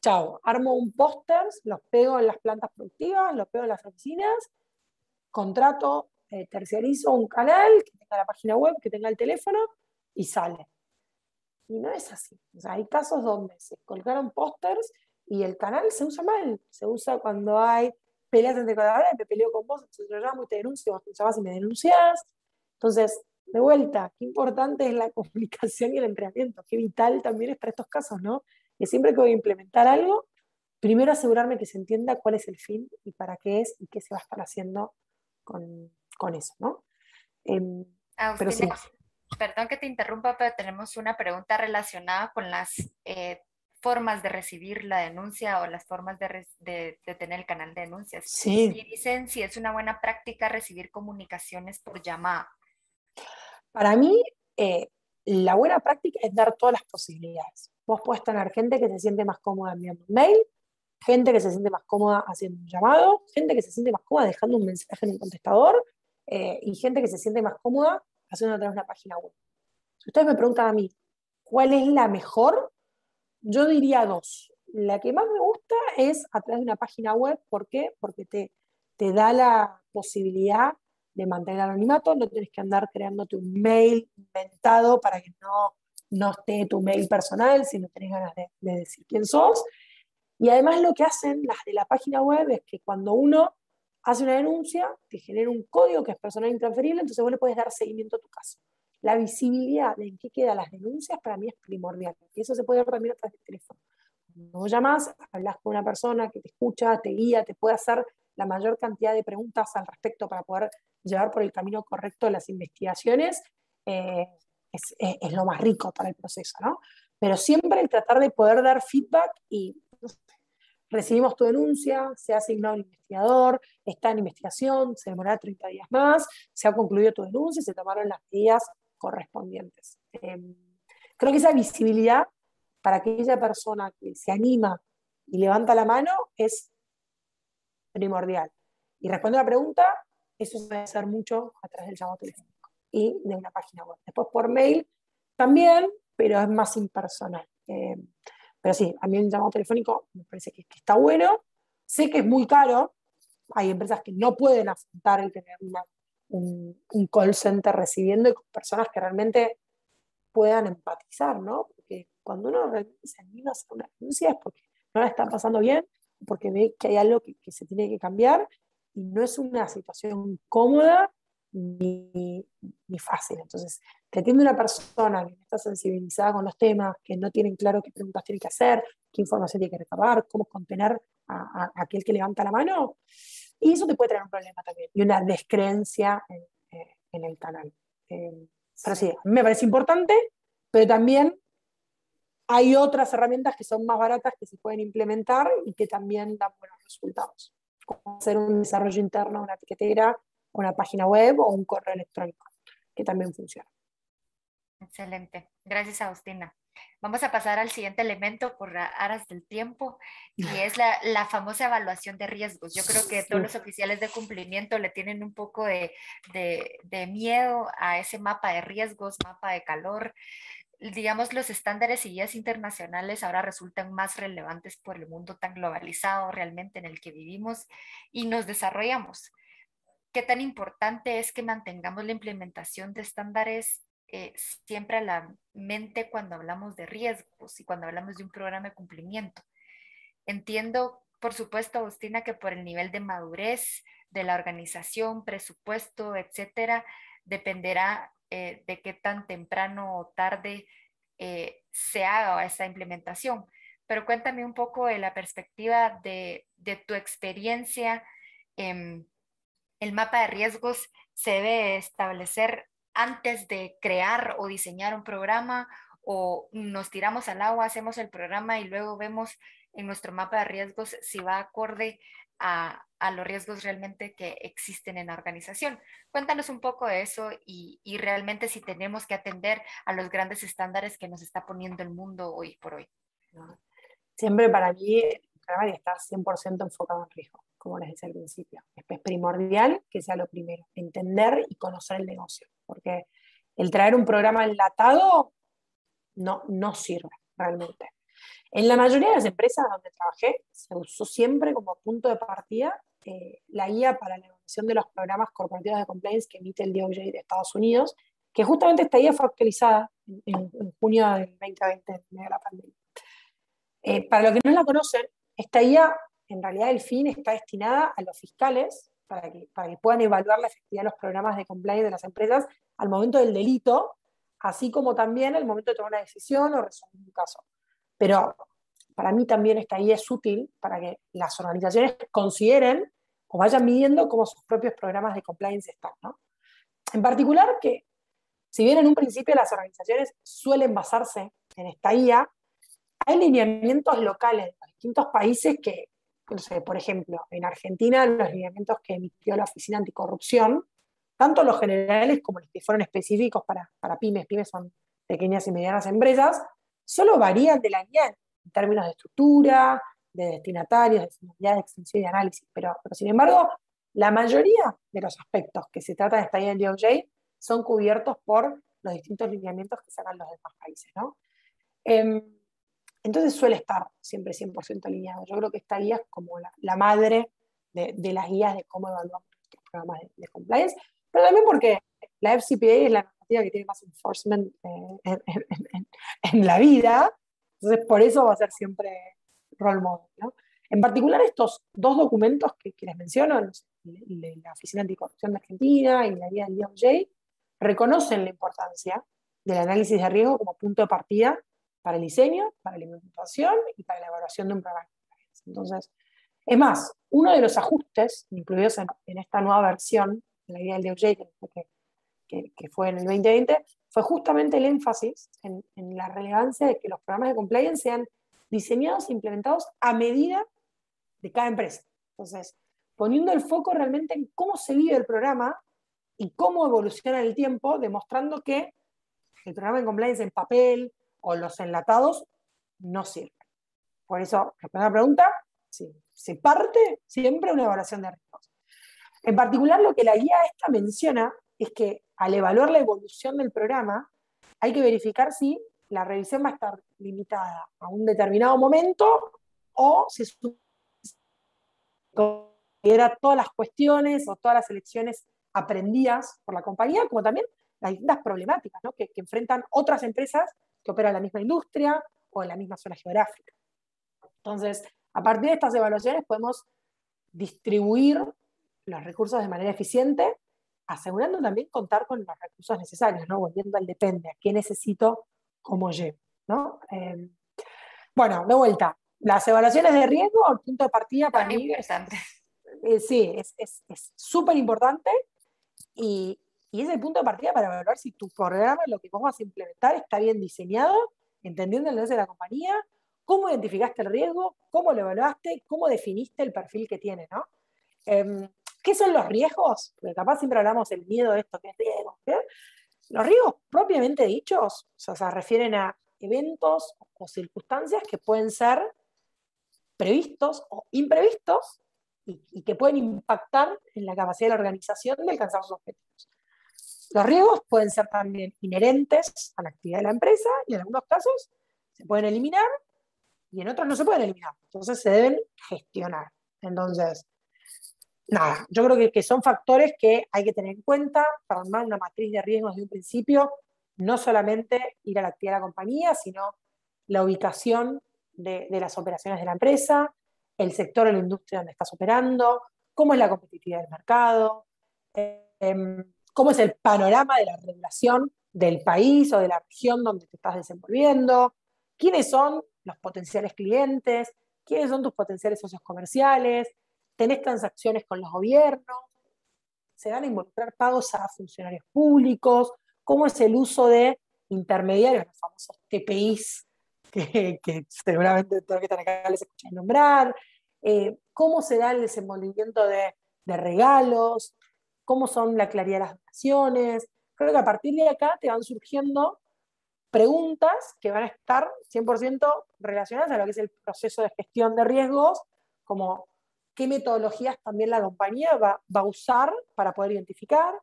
chao, armo un póster, los pego en las plantas productivas, los pego en las oficinas, contrato, eh, terciarizo un canal que tenga la página web, que tenga el teléfono y sale. Y no es así. hay casos donde se colgaron pósters y el canal se usa mal. Se usa cuando hay peleas entre colaboradores, me peleo con vos, yo llamo y te denuncio, vos te llamás y me denuncias. Entonces, de vuelta, qué importante es la comunicación y el entrenamiento, qué vital también es para estos casos, ¿no? que siempre que voy a implementar algo, primero asegurarme que se entienda cuál es el fin y para qué es y qué se va a estar haciendo con, con eso, ¿no? Em, pero sí. Perdón que te interrumpa, pero tenemos una pregunta relacionada con las eh, formas de recibir la denuncia o las formas de, tener el canal de denuncias. Sí. Y dicen si es una buena práctica recibir comunicaciones por llamada. Para mí, eh, la buena práctica es dar todas las posibilidades. Vos podés tener gente que se siente más cómoda enviando un mail, gente que se siente más cómoda haciendo un llamado, gente que se siente más cómoda dejando un mensaje en el contestador eh, y gente que se siente más cómoda haciendo a través de una página web. Si ustedes me preguntan a mí, ¿cuál es la mejor? Yo diría dos. La que más me gusta es a través de una página web. ¿Por qué? Porque te, te da la posibilidad de mantener anonimato, no tienes que andar creándote un mail inventado para que no, no esté tu mail personal, si no tenés ganas de, de decir quién sos. Y además lo que hacen las de la página web es que cuando uno hace una denuncia, te genera un código que es personal intransferible, entonces vos le puedes dar seguimiento a tu caso. La visibilidad de en qué quedan las denuncias para mí es primordial. Y eso se puede ver también a través del teléfono. Vos llamas, hablas con una persona que te escucha, te guía, te puede hacer la mayor cantidad de preguntas al respecto para poder llevar por el camino correcto las investigaciones, eh, es, es, lo más rico para el proceso, ¿no? Pero siempre el tratar de poder dar feedback y recibimos tu denuncia, se ha asignado un investigador, está en investigación, se demorará 30 días más, se ha concluido tu denuncia y se tomaron las medidas correspondientes. Em, creo que esa visibilidad para aquella persona que se anima y levanta la mano es primordial. Y responde a la pregunta, eso se puede hacer mucho a través del llamado telefónico y de una página web. Después por mail también, pero es más impersonal. Em, pero sí, a mí un llamado telefónico me parece que, está bueno. Sé que es muy caro. Hay empresas que no pueden afrontar el tener un, un, call center recibiendo con personas que realmente puedan empatizar, ¿no? Porque cuando uno se anima a hacer una denuncia es porque no la está pasando bien, porque ve que hay algo que, que se tiene que cambiar y no es una situación cómoda ni, ni, fácil. Entonces, te atiende una persona que está sensibilizada con los temas, que no tienen claro qué preguntas tiene que hacer, qué información tiene que recabar, cómo contener a, aquel que levanta la mano, y eso te puede traer un problema también, y una descreencia en, eh, en el canal. Eh, pero sí, a me parece importante, pero también hay otras herramientas que son más baratas que se pueden implementar y que también dan buenos resultados. Como hacer un desarrollo interno, una etiquetera, una página web o un correo electrónico, que también funciona. Excelente. Gracias, Agustina. Vamos a pasar al siguiente elemento por aras del tiempo y es la, la, famosa evaluación de riesgos. Yo creo que todos los oficiales de cumplimiento le tienen un poco de, de, de miedo a ese mapa de riesgos, mapa de calor. Digamos, los estándares y guías internacionales ahora resultan más relevantes por el mundo tan globalizado realmente en el que vivimos y nos desarrollamos qué tan importante es que mantengamos la implementación de estándares eh, siempre a la mente cuando hablamos de riesgos y cuando hablamos de un programa de cumplimiento. Entiendo, por supuesto, Agustina, que por el nivel de madurez de la organización, presupuesto, etcétera, dependerá eh, de qué tan temprano o tarde eh, se haga esa implementación. Pero cuéntame un poco de la perspectiva de, de tu experiencia. en el mapa de riesgos se debe establecer antes de crear o diseñar un programa o nos tiramos al agua, hacemos el programa y luego vemos en nuestro mapa de riesgos si va acorde a, los riesgos realmente que existen en la organización. Cuéntanos un poco de eso y, realmente si tenemos que atender a los grandes estándares que nos está poniendo el mundo hoy por hoy. Siempre para mí el programa estar 100% enfocado en riesgo como les decía al principio. Es primordial que sea lo primero, entender y conocer el negocio, porque el traer un programa enlatado no, no sirve realmente. En la mayoría de las empresas donde trabajé, se usó siempre como punto de partida eh, la guía para la evaluación de los programas corporativos de compliance que emite el DOJ de Estados Unidos, que justamente esta guía fue actualizada en, junio del 2020, en medio de la pandemia. Eh, para los que no la conocen, esta guía en realidad el fin está destinada a los fiscales para que, para que puedan evaluar la efectividad de los programas de compliance de las empresas al momento del delito, así como también al momento de tomar una decisión o resolver un caso. Pero para mí también esta guía es útil para que las organizaciones consideren o vayan midiendo cómo sus propios programas de compliance están. ¿no? En particular, que si bien en un principio las organizaciones suelen basarse en esta guía, hay lineamientos locales los distintos países que, por ejemplo, en Argentina los lineamientos que emitió la Oficina Anticorrupción, tanto los generales como los que fueron específicos para, para pymes, pymes son pequeñas y medianas empresas, solo varían de la guía en términos de estructura, de destinatarios, de finalidad de extensión y de análisis, pero, sin embargo, la mayoría de los aspectos que se trata de esta guía del DOJ son cubiertos por los distintos lineamientos que sacan los demás países. ¿no? Em, entonces suele estar siempre 100% alineado. Yo creo que esta guía es como la, madre de, las guías de cómo evaluamos nuestros programas de, compliance, pero también porque la FCPA es la normativa que tiene más enforcement eh, en, la vida, entonces por eso va a ser siempre role model. ¿no? En particular estos dos documentos que, que les menciono, la Oficina Anticorrupción de Argentina y la guía del DOJ, reconocen la importancia del análisis de riesgo como punto de partida para el diseño, para la implementación y para la evaluación de un programa. Entonces, es más, uno de los ajustes incluidos en, esta nueva versión de la guía del DOJ, que, que, fue en el 2020, fue justamente el énfasis en, la relevancia de que los programas de compliance sean diseñados e implementados a medida de cada empresa. Entonces, poniendo el foco realmente en cómo se vive el programa y cómo evoluciona el tiempo, demostrando que el programa de compliance en papel o los enlatados no sirven. Por eso, la pregunta, sí, se parte siempre una evaluación de riesgos. En particular, lo que la guía esta menciona es que al evaluar la evolución del programa, hay que verificar si la revisión va a estar limitada a un determinado momento o si considera todas las cuestiones o todas las elecciones aprendidas por la compañía, como también las distintas problemáticas que, enfrentan otras empresas que operan en la misma industria o en la misma zona geográfica. Entonces, a partir de estas evaluaciones podemos distribuir los recursos de manera eficiente, asegurando también contar con los recursos necesarios, ¿no? volviendo al depende, a qué necesito, cómo llevo. ¿no? Em, bueno, de vuelta, las evaluaciones de riesgo, el punto de partida para mí eh, sí, es súper importante y, y, es el punto de partida para evaluar si tu programa, lo que vos vas a implementar, está bien diseñado, entendiendo el negocio de la compañía, cómo identificaste el riesgo, cómo lo evaluaste, cómo definiste el perfil que tiene, ¿no? Em, ¿Qué son los riesgos? Porque capaz siempre hablamos del miedo de esto que es riesgo. Los riesgos propiamente dichos o se refieren a eventos o circunstancias que pueden ser previstos o imprevistos y, que pueden impactar en la capacidad de la organización de alcanzar sus objetivos. Los riesgos pueden ser también inherentes a la actividad de la empresa y en algunos casos se pueden eliminar y en otros no se pueden eliminar. Entonces se deben gestionar. Entonces, nada, yo creo que, son factores que hay que tener en cuenta para armar una matriz de riesgos desde un principio, no solamente ir a la actividad de la compañía, sino la ubicación de, de las operaciones de la empresa, el sector o la industria donde estás operando, cómo es la competitividad del mercado, em, cómo es el panorama de la regulación del país o de la región donde te estás desenvolviendo, quiénes son los potenciales clientes, quiénes son tus potenciales socios comerciales, tenés transacciones con los gobiernos, se van a involucrar pagos a funcionarios públicos, cómo es el uso de intermediarios, los famosos TPIs que, seguramente todos que están acá les escuchan nombrar, eh, cómo se da el desenvolvimiento de, regalos, cómo son la claridad de las donaciones. Creo que a partir de acá te van surgiendo preguntas que van a estar 100% relacionadas a lo que es el proceso de gestión de riesgos, como qué metodologías también la compañía va, a usar para poder identificar,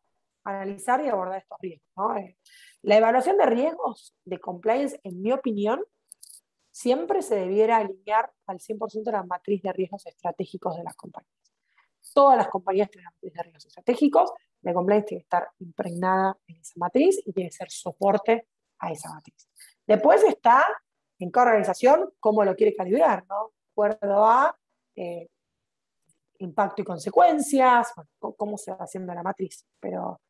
analizar y abordar estos riesgos. Eh, la evaluación de riesgos de compliance, en mi opinión, siempre se debiera alinear al 100% la matriz de riesgos estratégicos de las compañías. Todas las compañías tienen una matriz de riesgos estratégicos, la compliance tiene que estar impregnada en esa matriz y tiene que ser soporte a esa matriz. Después está en cada organización cómo lo quiere calibrar, ¿no? De acuerdo a eh, impacto y consecuencias, cómo se va haciendo la matriz. Pero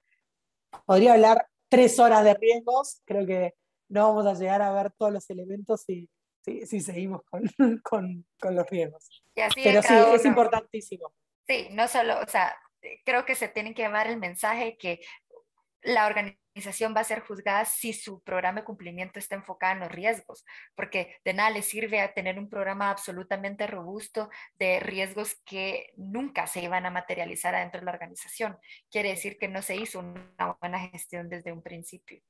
podría hablar tres horas de riesgos, creo que no vamos a llegar a ver todos los elementos y si, seguimos con, los riesgos. Pero sí, es importantísimo. Sí, no solo, o sea, creo que se tiene que llevar el mensaje que la organización organización va a ser juzgada si su programa de cumplimiento está enfocado en los riesgos, porque de nada le sirve a tener un programa absolutamente robusto de riesgos que nunca se iban a materializar adentro de la organización. Quiere decir que no se hizo una buena gestión desde un principio.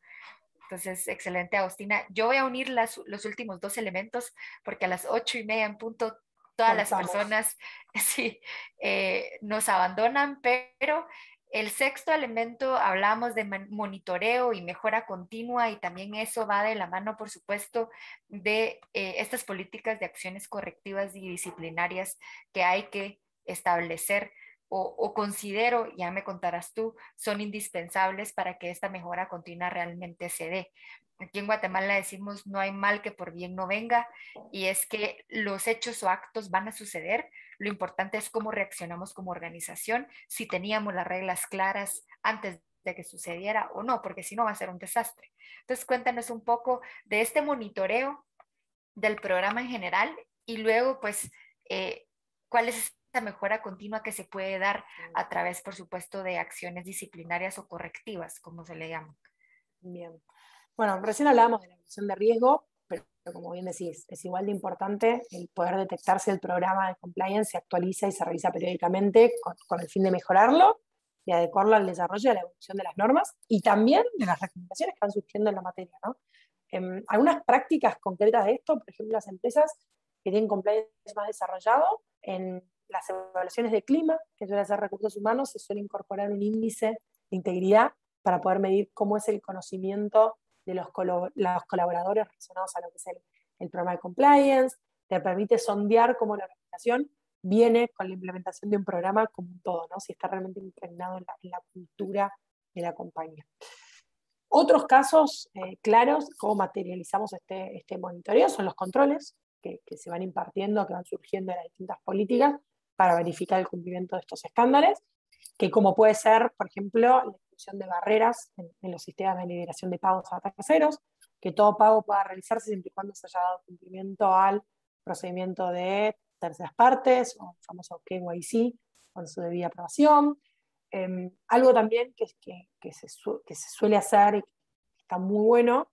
Entonces, excelente, Agustina. Yo voy a unir las, los últimos dos elementos porque a las ocho y media en punto todas las personas sí, eh, nos abandonan, pero el sexto elemento hablamos de monitoreo y mejora continua y también eso va de la mano, por supuesto, de eh, estas políticas de acciones correctivas y disciplinarias que hay que establecer o, considero, ya me contarás tú, son indispensables para que esta mejora continua realmente se dé. Aquí en Guatemala decimos no hay mal que por bien no venga y es que los hechos o actos van a suceder. Lo importante es cómo reaccionamos como organización, si teníamos las reglas claras antes de que sucediera o no, porque si no va a ser un desastre. Entonces cuéntanos un poco de este monitoreo del programa en general y luego pues eh, cuál es mejora continua que se puede dar a través, por supuesto, de acciones disciplinarias o correctivas, como se le llama. Bien. Bueno, recién hablábamos de la evaluación de riesgo, pero como bien decís, es igual de importante el poder detectar si el programa de compliance se actualiza y se revisa periódicamente con, el fin de mejorarlo y adecuarlo al desarrollo y a la evolución de las normas y también de las recomendaciones que van surgiendo en la materia. ¿no? Em, algunas prácticas concretas de esto, por ejemplo, las empresas que tienen compliance más desarrollado en las evaluaciones de clima, que suele hacer recursos humanos, se suele incorporar un índice de integridad para poder medir cómo es el conocimiento de los, los colaboradores relacionados a lo que es el, programa de compliance, te permite sondear cómo la organización viene con la implementación de un programa como un todo, ¿no? si está realmente impregnado en la, cultura de la compañía. Otros casos eh, claros, cómo materializamos este, este monitoreo, son los controles que, que, se van impartiendo, que van surgiendo de las distintas políticas, para verificar el cumplimiento de estos estándares, que como puede ser, por ejemplo, de barreras en, los sistemas de liberación de pagos a terceros, que todo pago pueda realizarse siempre y cuando se haya dado cumplimiento al procedimiento de terceras partes, o el famoso KYC, con su debida aprobación. Em, algo también que, que, se, que se suele hacer y que está muy bueno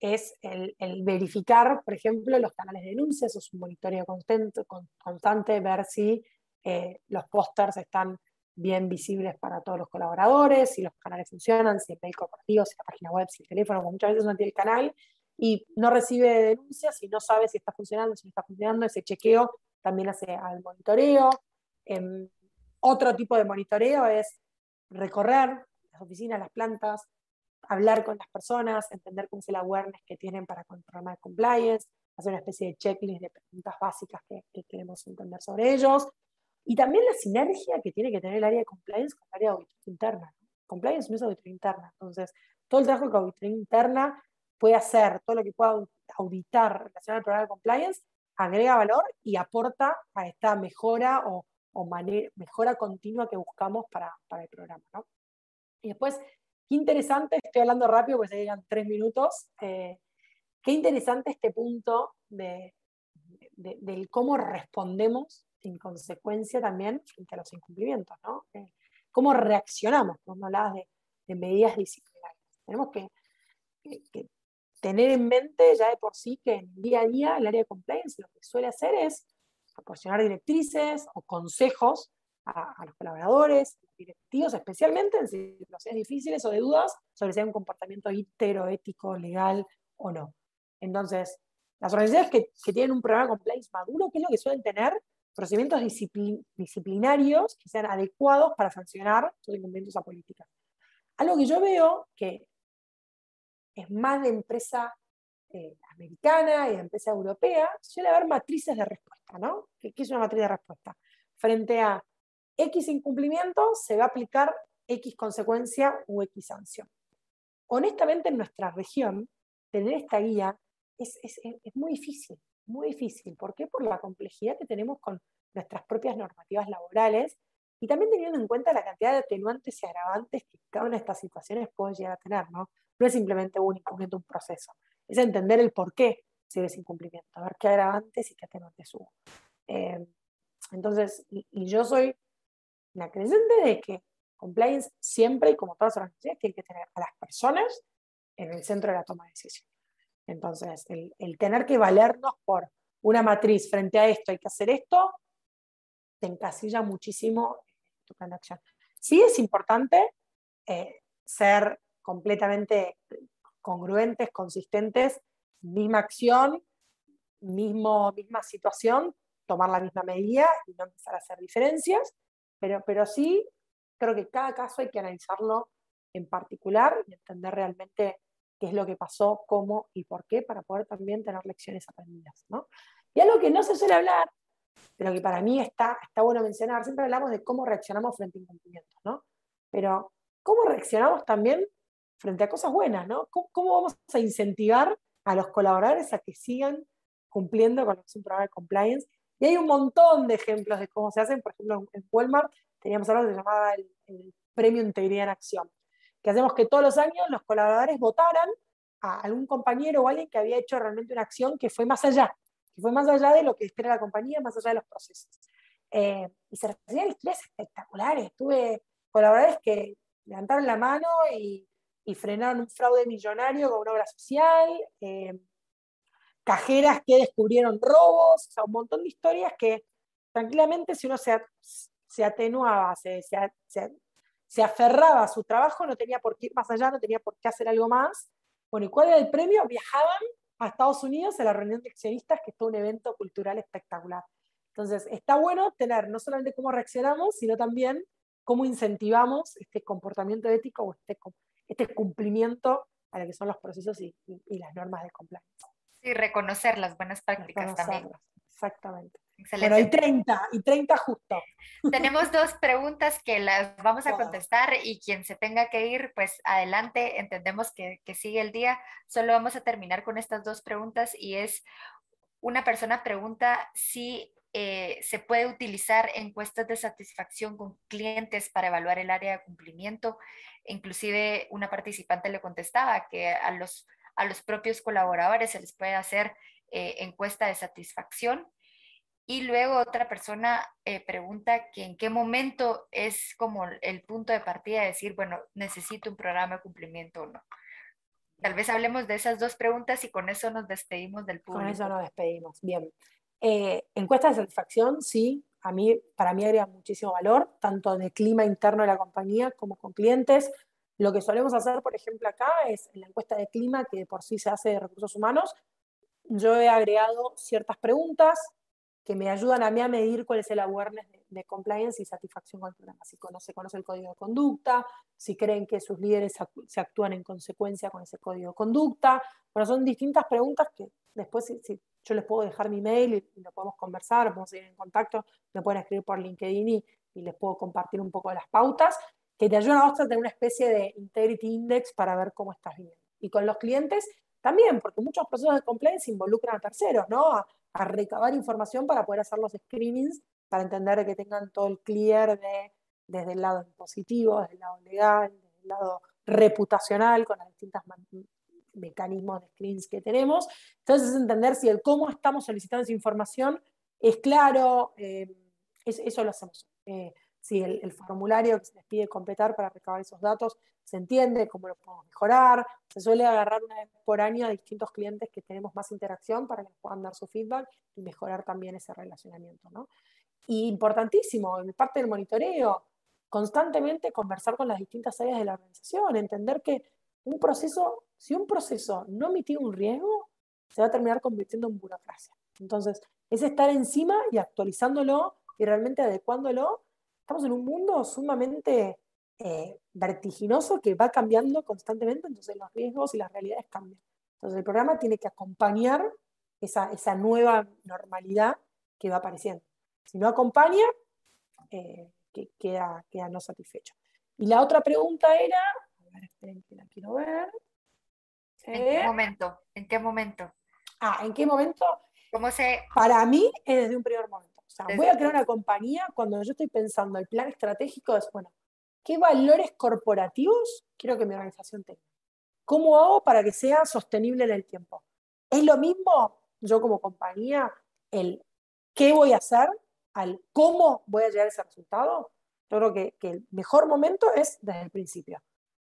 es el, verificar, por ejemplo, los canales de denuncias, es un monitoreo constante, constante ver si eh, los pósters están bien visibles para todos los colaboradores, si los canales funcionan, si el mail corporativo, si la página web, si el teléfono, muchas veces uno tiene el canal y no recibe denuncias y no sabe si está funcionando, si no está funcionando, ese chequeo también hace al monitoreo. Em, otro tipo de monitoreo es recorrer las oficinas, las plantas, hablar con las personas, entender cómo es el awareness que tienen para con el programa de compliance, hacer una especie de checklist de preguntas básicas que, queremos entender sobre ellos. Y también la sinergia que tiene que tener el área de compliance con el área de auditoría interna. Compliance no es auditoría interna. Entonces, todo el trabajo que auditoría interna puede hacer, todo lo que pueda auditar relacionado al programa de compliance, agrega valor y aporta a esta mejora o, mejora continua que buscamos para, el programa. ¿no? Y después, Qué interesante, estoy hablando rápido porque se llegan tres minutos. Eh, qué interesante este punto de, del cómo respondemos en consecuencia también frente a los incumplimientos, ¿no? Cómo reaccionamos cuando hablabas de, de, medidas disciplinarias. Tenemos que, tener en mente ya de por sí que en el día a día el área de compliance lo que suele hacer es proporcionar directrices o consejos a, los colaboradores, directivos, especialmente en situaciones difíciles o de dudas sobre si hay un comportamiento íntegro, ético, legal o no. Entonces, las organizaciones que, que tienen un programa de compliance maduro, ¿qué es lo que suelen tener? Procedimientos disciplinarios que sean adecuados para sancionar sus incumplimientos a política. Algo que yo veo que es más de empresa eh, americana y de empresa europea, suele haber matrices de respuesta, ¿no? ¿Qué, ¿Qué, es una matriz de respuesta? Frente a X incumplimiento se va a aplicar X consecuencia u X sanción. Honestamente, en nuestra región, tener esta guía es, muy difícil, muy difícil. ¿Por? Por la complejidad que tenemos con nuestras propias normativas laborales y también teniendo en cuenta la cantidad de atenuantes y agravantes que cada una de estas situaciones puede llegar a tener. No, no es simplemente un incumplimiento, un proceso, es entender el por qué se ve ese incumplimiento, a ver qué agravantes y qué atenuantes hubo. Eh, entonces, y, yo soy la creyente de que Compliance siempre, y como todas las organizaciones, tiene que tener a las personas en el centro de la toma de decisión. Entonces, el, tener que valernos por una matriz frente a esto, hay que hacer esto, te encasilla muchísimo tu plan de acción. Sí es importante eh, ser completamente congruentes, consistentes, misma acción, mismo, misma situación, tomar la misma medida y no empezar a hacer diferencias, pero, pero sí creo que cada caso hay que analizarlo en particular y entender realmente qué es lo que pasó, cómo y por qué, para poder también tener lecciones aprendidas. ¿no? Y algo que no se suele hablar, pero que para mí está, está bueno mencionar, siempre hablamos de cómo reaccionamos frente a incumplimientos, ¿no? Pero cómo reaccionamos también frente a cosas buenas, ¿no? ¿Cómo, vamos a incentivar a los colaboradores a que sigan cumpliendo con un programa de compliance? Y hay un montón de ejemplos de cómo se hacen, por ejemplo, en Walmart teníamos algo que se llamaba el, el Premio Integridad en Acción que hacemos que todos los años los colaboradores votaran a algún compañero o alguien que había hecho realmente una acción que fue más allá, que fue más allá de lo que espera la compañía, más allá de los procesos. Eh, y se recibían historias espectaculares. Tuve colaboradores que levantaron la mano y, frenaron un fraude millonario con una obra social, eh, cajeras que descubrieron robos, un montón de historias que tranquilamente si uno se, se atenuaba, se, se, se aferraba a su trabajo, no tenía por qué ir más allá, no tenía por qué hacer algo más. Bueno, ¿y cuál era el premio? Viajaban a Estados Unidos a la reunión de accionistas, que fue un evento cultural espectacular. Entonces, está bueno tener no solamente cómo reaccionamos, sino también cómo incentivamos este comportamiento ético o este, este cumplimiento a lo que son los procesos y, las normas de compliance. Sí, reconocer las buenas prácticas también. Exactamente. Excelente. Bueno, y 30, y 30 justo. Tenemos dos preguntas que las vamos a contestar y quien se tenga que ir, pues adelante, entendemos que, que sigue el día. Solo vamos a terminar con estas dos preguntas y es, una persona pregunta si eh, se puede utilizar encuestas de satisfacción con clientes para evaluar el área de cumplimiento. Inclusive una participante le contestaba que a los, a los propios colaboradores se les puede hacer eh, encuesta de satisfacción. Y luego otra persona eh, pregunta que en qué momento es como el punto de partida de decir, bueno, necesito un programa de cumplimiento o no. Tal vez hablemos de esas dos preguntas y con eso nos despedimos del público. Con eso nos despedimos, bien. Eh, encuesta de satisfacción, sí, a mí, para mí agrega muchísimo valor, tanto de clima interno de la compañía como con clientes. Lo que solemos hacer, por ejemplo, acá es la encuesta de clima, que por sí se hace de recursos humanos, yo he agregado ciertas preguntas que me ayudan a mí a medir cuál es el awareness de, compliance y satisfacción con el programa. Si conoce, conoce el código de conducta, si creen que sus líderes se actúan en consecuencia con ese código de conducta. Bueno, son distintas preguntas que después si, yo les puedo dejar mi mail y, lo podemos conversar, podemos seguir en contacto, me pueden escribir por LinkedIn y, les puedo compartir un poco de las pautas que te ayudan a vos a tener una especie de integrity index para ver cómo estás viviendo. Y con los clientes también, porque muchos procesos de compliance involucran a terceros, ¿no? Recabar información para poder hacer los screenings, para entender que tengan todo el clear de, desde el lado impositivo, desde el lado legal, desde el lado reputacional, con los distintos mecanismos de screens que tenemos. Entonces, es entender si el cómo estamos solicitando esa información es claro, eh, eso lo hacemos. Eh, si el, formulario que se les pide completar para recabar esos datos se entiende, cómo lo podemos mejorar. Se suele agarrar una vez por año a distintos clientes que tenemos más interacción para que puedan dar su feedback y mejorar también ese relacionamiento. ¿no? Y importantísimo, en parte del monitoreo, constantemente conversar con las distintas áreas de la organización, entender que un proceso, si un proceso no mitiga un riesgo, se va a terminar convirtiendo en burocracia. Entonces, es estar encima y actualizándolo y realmente adecuándolo estamos en un mundo sumamente eh, vertiginoso que va cambiando constantemente, entonces los riesgos y las realidades cambian. Entonces el programa tiene que acompañar esa, esa nueva normalidad que va apareciendo. Si no acompaña, eh, que queda, queda no satisfecho. Y la otra pregunta era, a ver, esperen que la quiero ver. ¿En qué momento? ¿En qué momento? Ah, ¿en qué momento? ¿Cómo se... Para mí es desde un primer momento. Sea, voy a crear una compañía cuando yo estoy pensando el plan estratégico es, bueno, ¿qué valores corporativos quiero que mi organización tenga? ¿Cómo hago para que sea sostenible en el tiempo? Es lo mismo yo como compañía, el qué voy a hacer, al cómo voy a llegar a ese resultado. Yo creo que, que el mejor momento es desde el principio.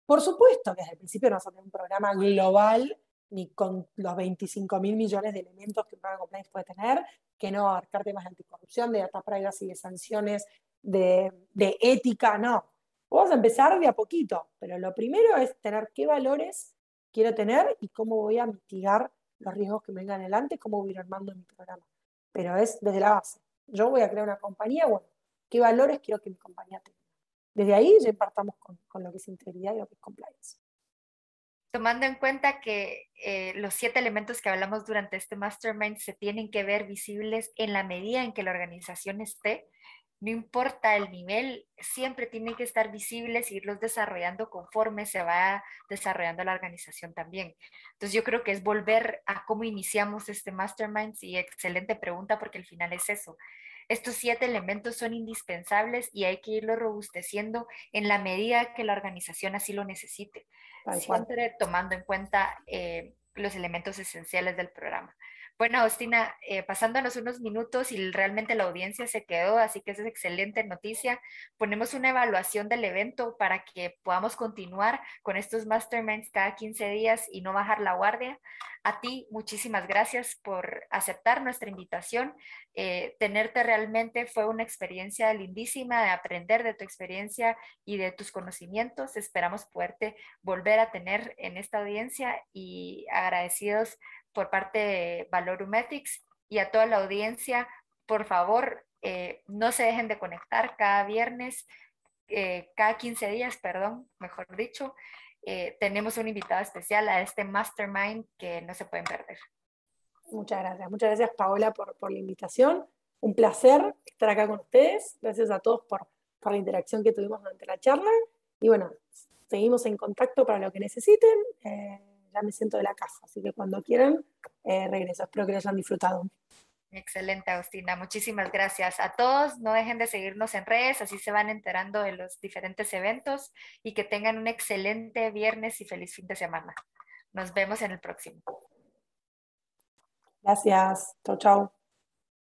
Por supuesto que desde el principio no vas a tener un programa global ni con los 25 mil millones de elementos que un programa compliance puede tener, que no abarcar temas de anticorrupción, de data privacy, de sanciones, de, de ética, no. Vamos a empezar de a poquito, pero lo primero es tener qué valores quiero tener y cómo voy a mitigar los riesgos que me vengan adelante, cómo voy a ir armando mi programa. Pero es desde la base. Yo voy a crear una compañía, bueno, ¿qué valores quiero que mi compañía tenga? Desde ahí ya partamos con, con lo que es integridad y lo que es compliance tomando en cuenta que eh, los siete elementos que hablamos durante este mastermind se tienen que ver visibles en la medida en que la organización esté, no importa el nivel, siempre tienen que estar visibles y irlos desarrollando conforme se va desarrollando la organización también. Entonces yo creo que es volver a cómo iniciamos este mastermind y excelente pregunta porque al final es eso. Estos siete elementos son indispensables y hay que irlos robusteciendo en la medida que la organización así lo necesite siempre tomando en cuenta eh, los elementos esenciales del programa. Bueno, Agustina, eh, pasándonos unos minutos y realmente la audiencia se quedó, así que esa es excelente noticia. Ponemos una evaluación del evento para que podamos continuar con estos masterminds cada 15 días y no bajar la guardia. A ti, muchísimas gracias por aceptar nuestra invitación. Eh, tenerte realmente fue una experiencia lindísima de aprender de tu experiencia y de tus conocimientos. Esperamos poderte volver a tener en esta audiencia y agradecidos por parte de Valorumetics y a toda la audiencia, por favor, eh, no se dejen de conectar cada viernes, eh, cada 15 días, perdón, mejor dicho. Eh, tenemos un invitado especial a este mastermind que no se pueden perder. Muchas gracias. Muchas gracias, Paola, por, por la invitación. Un placer estar acá con ustedes. Gracias a todos por, por la interacción que tuvimos durante la charla. Y bueno, seguimos en contacto para lo que necesiten ya me siento de la casa. Así que cuando quieran, eh, regreso. Espero que lo hayan disfrutado. Excelente, Agustina. Muchísimas gracias a todos. No dejen de seguirnos en redes, así se van enterando de los diferentes eventos y que tengan un excelente viernes y feliz fin de semana. Nos vemos en el próximo. Gracias. Chau, chau.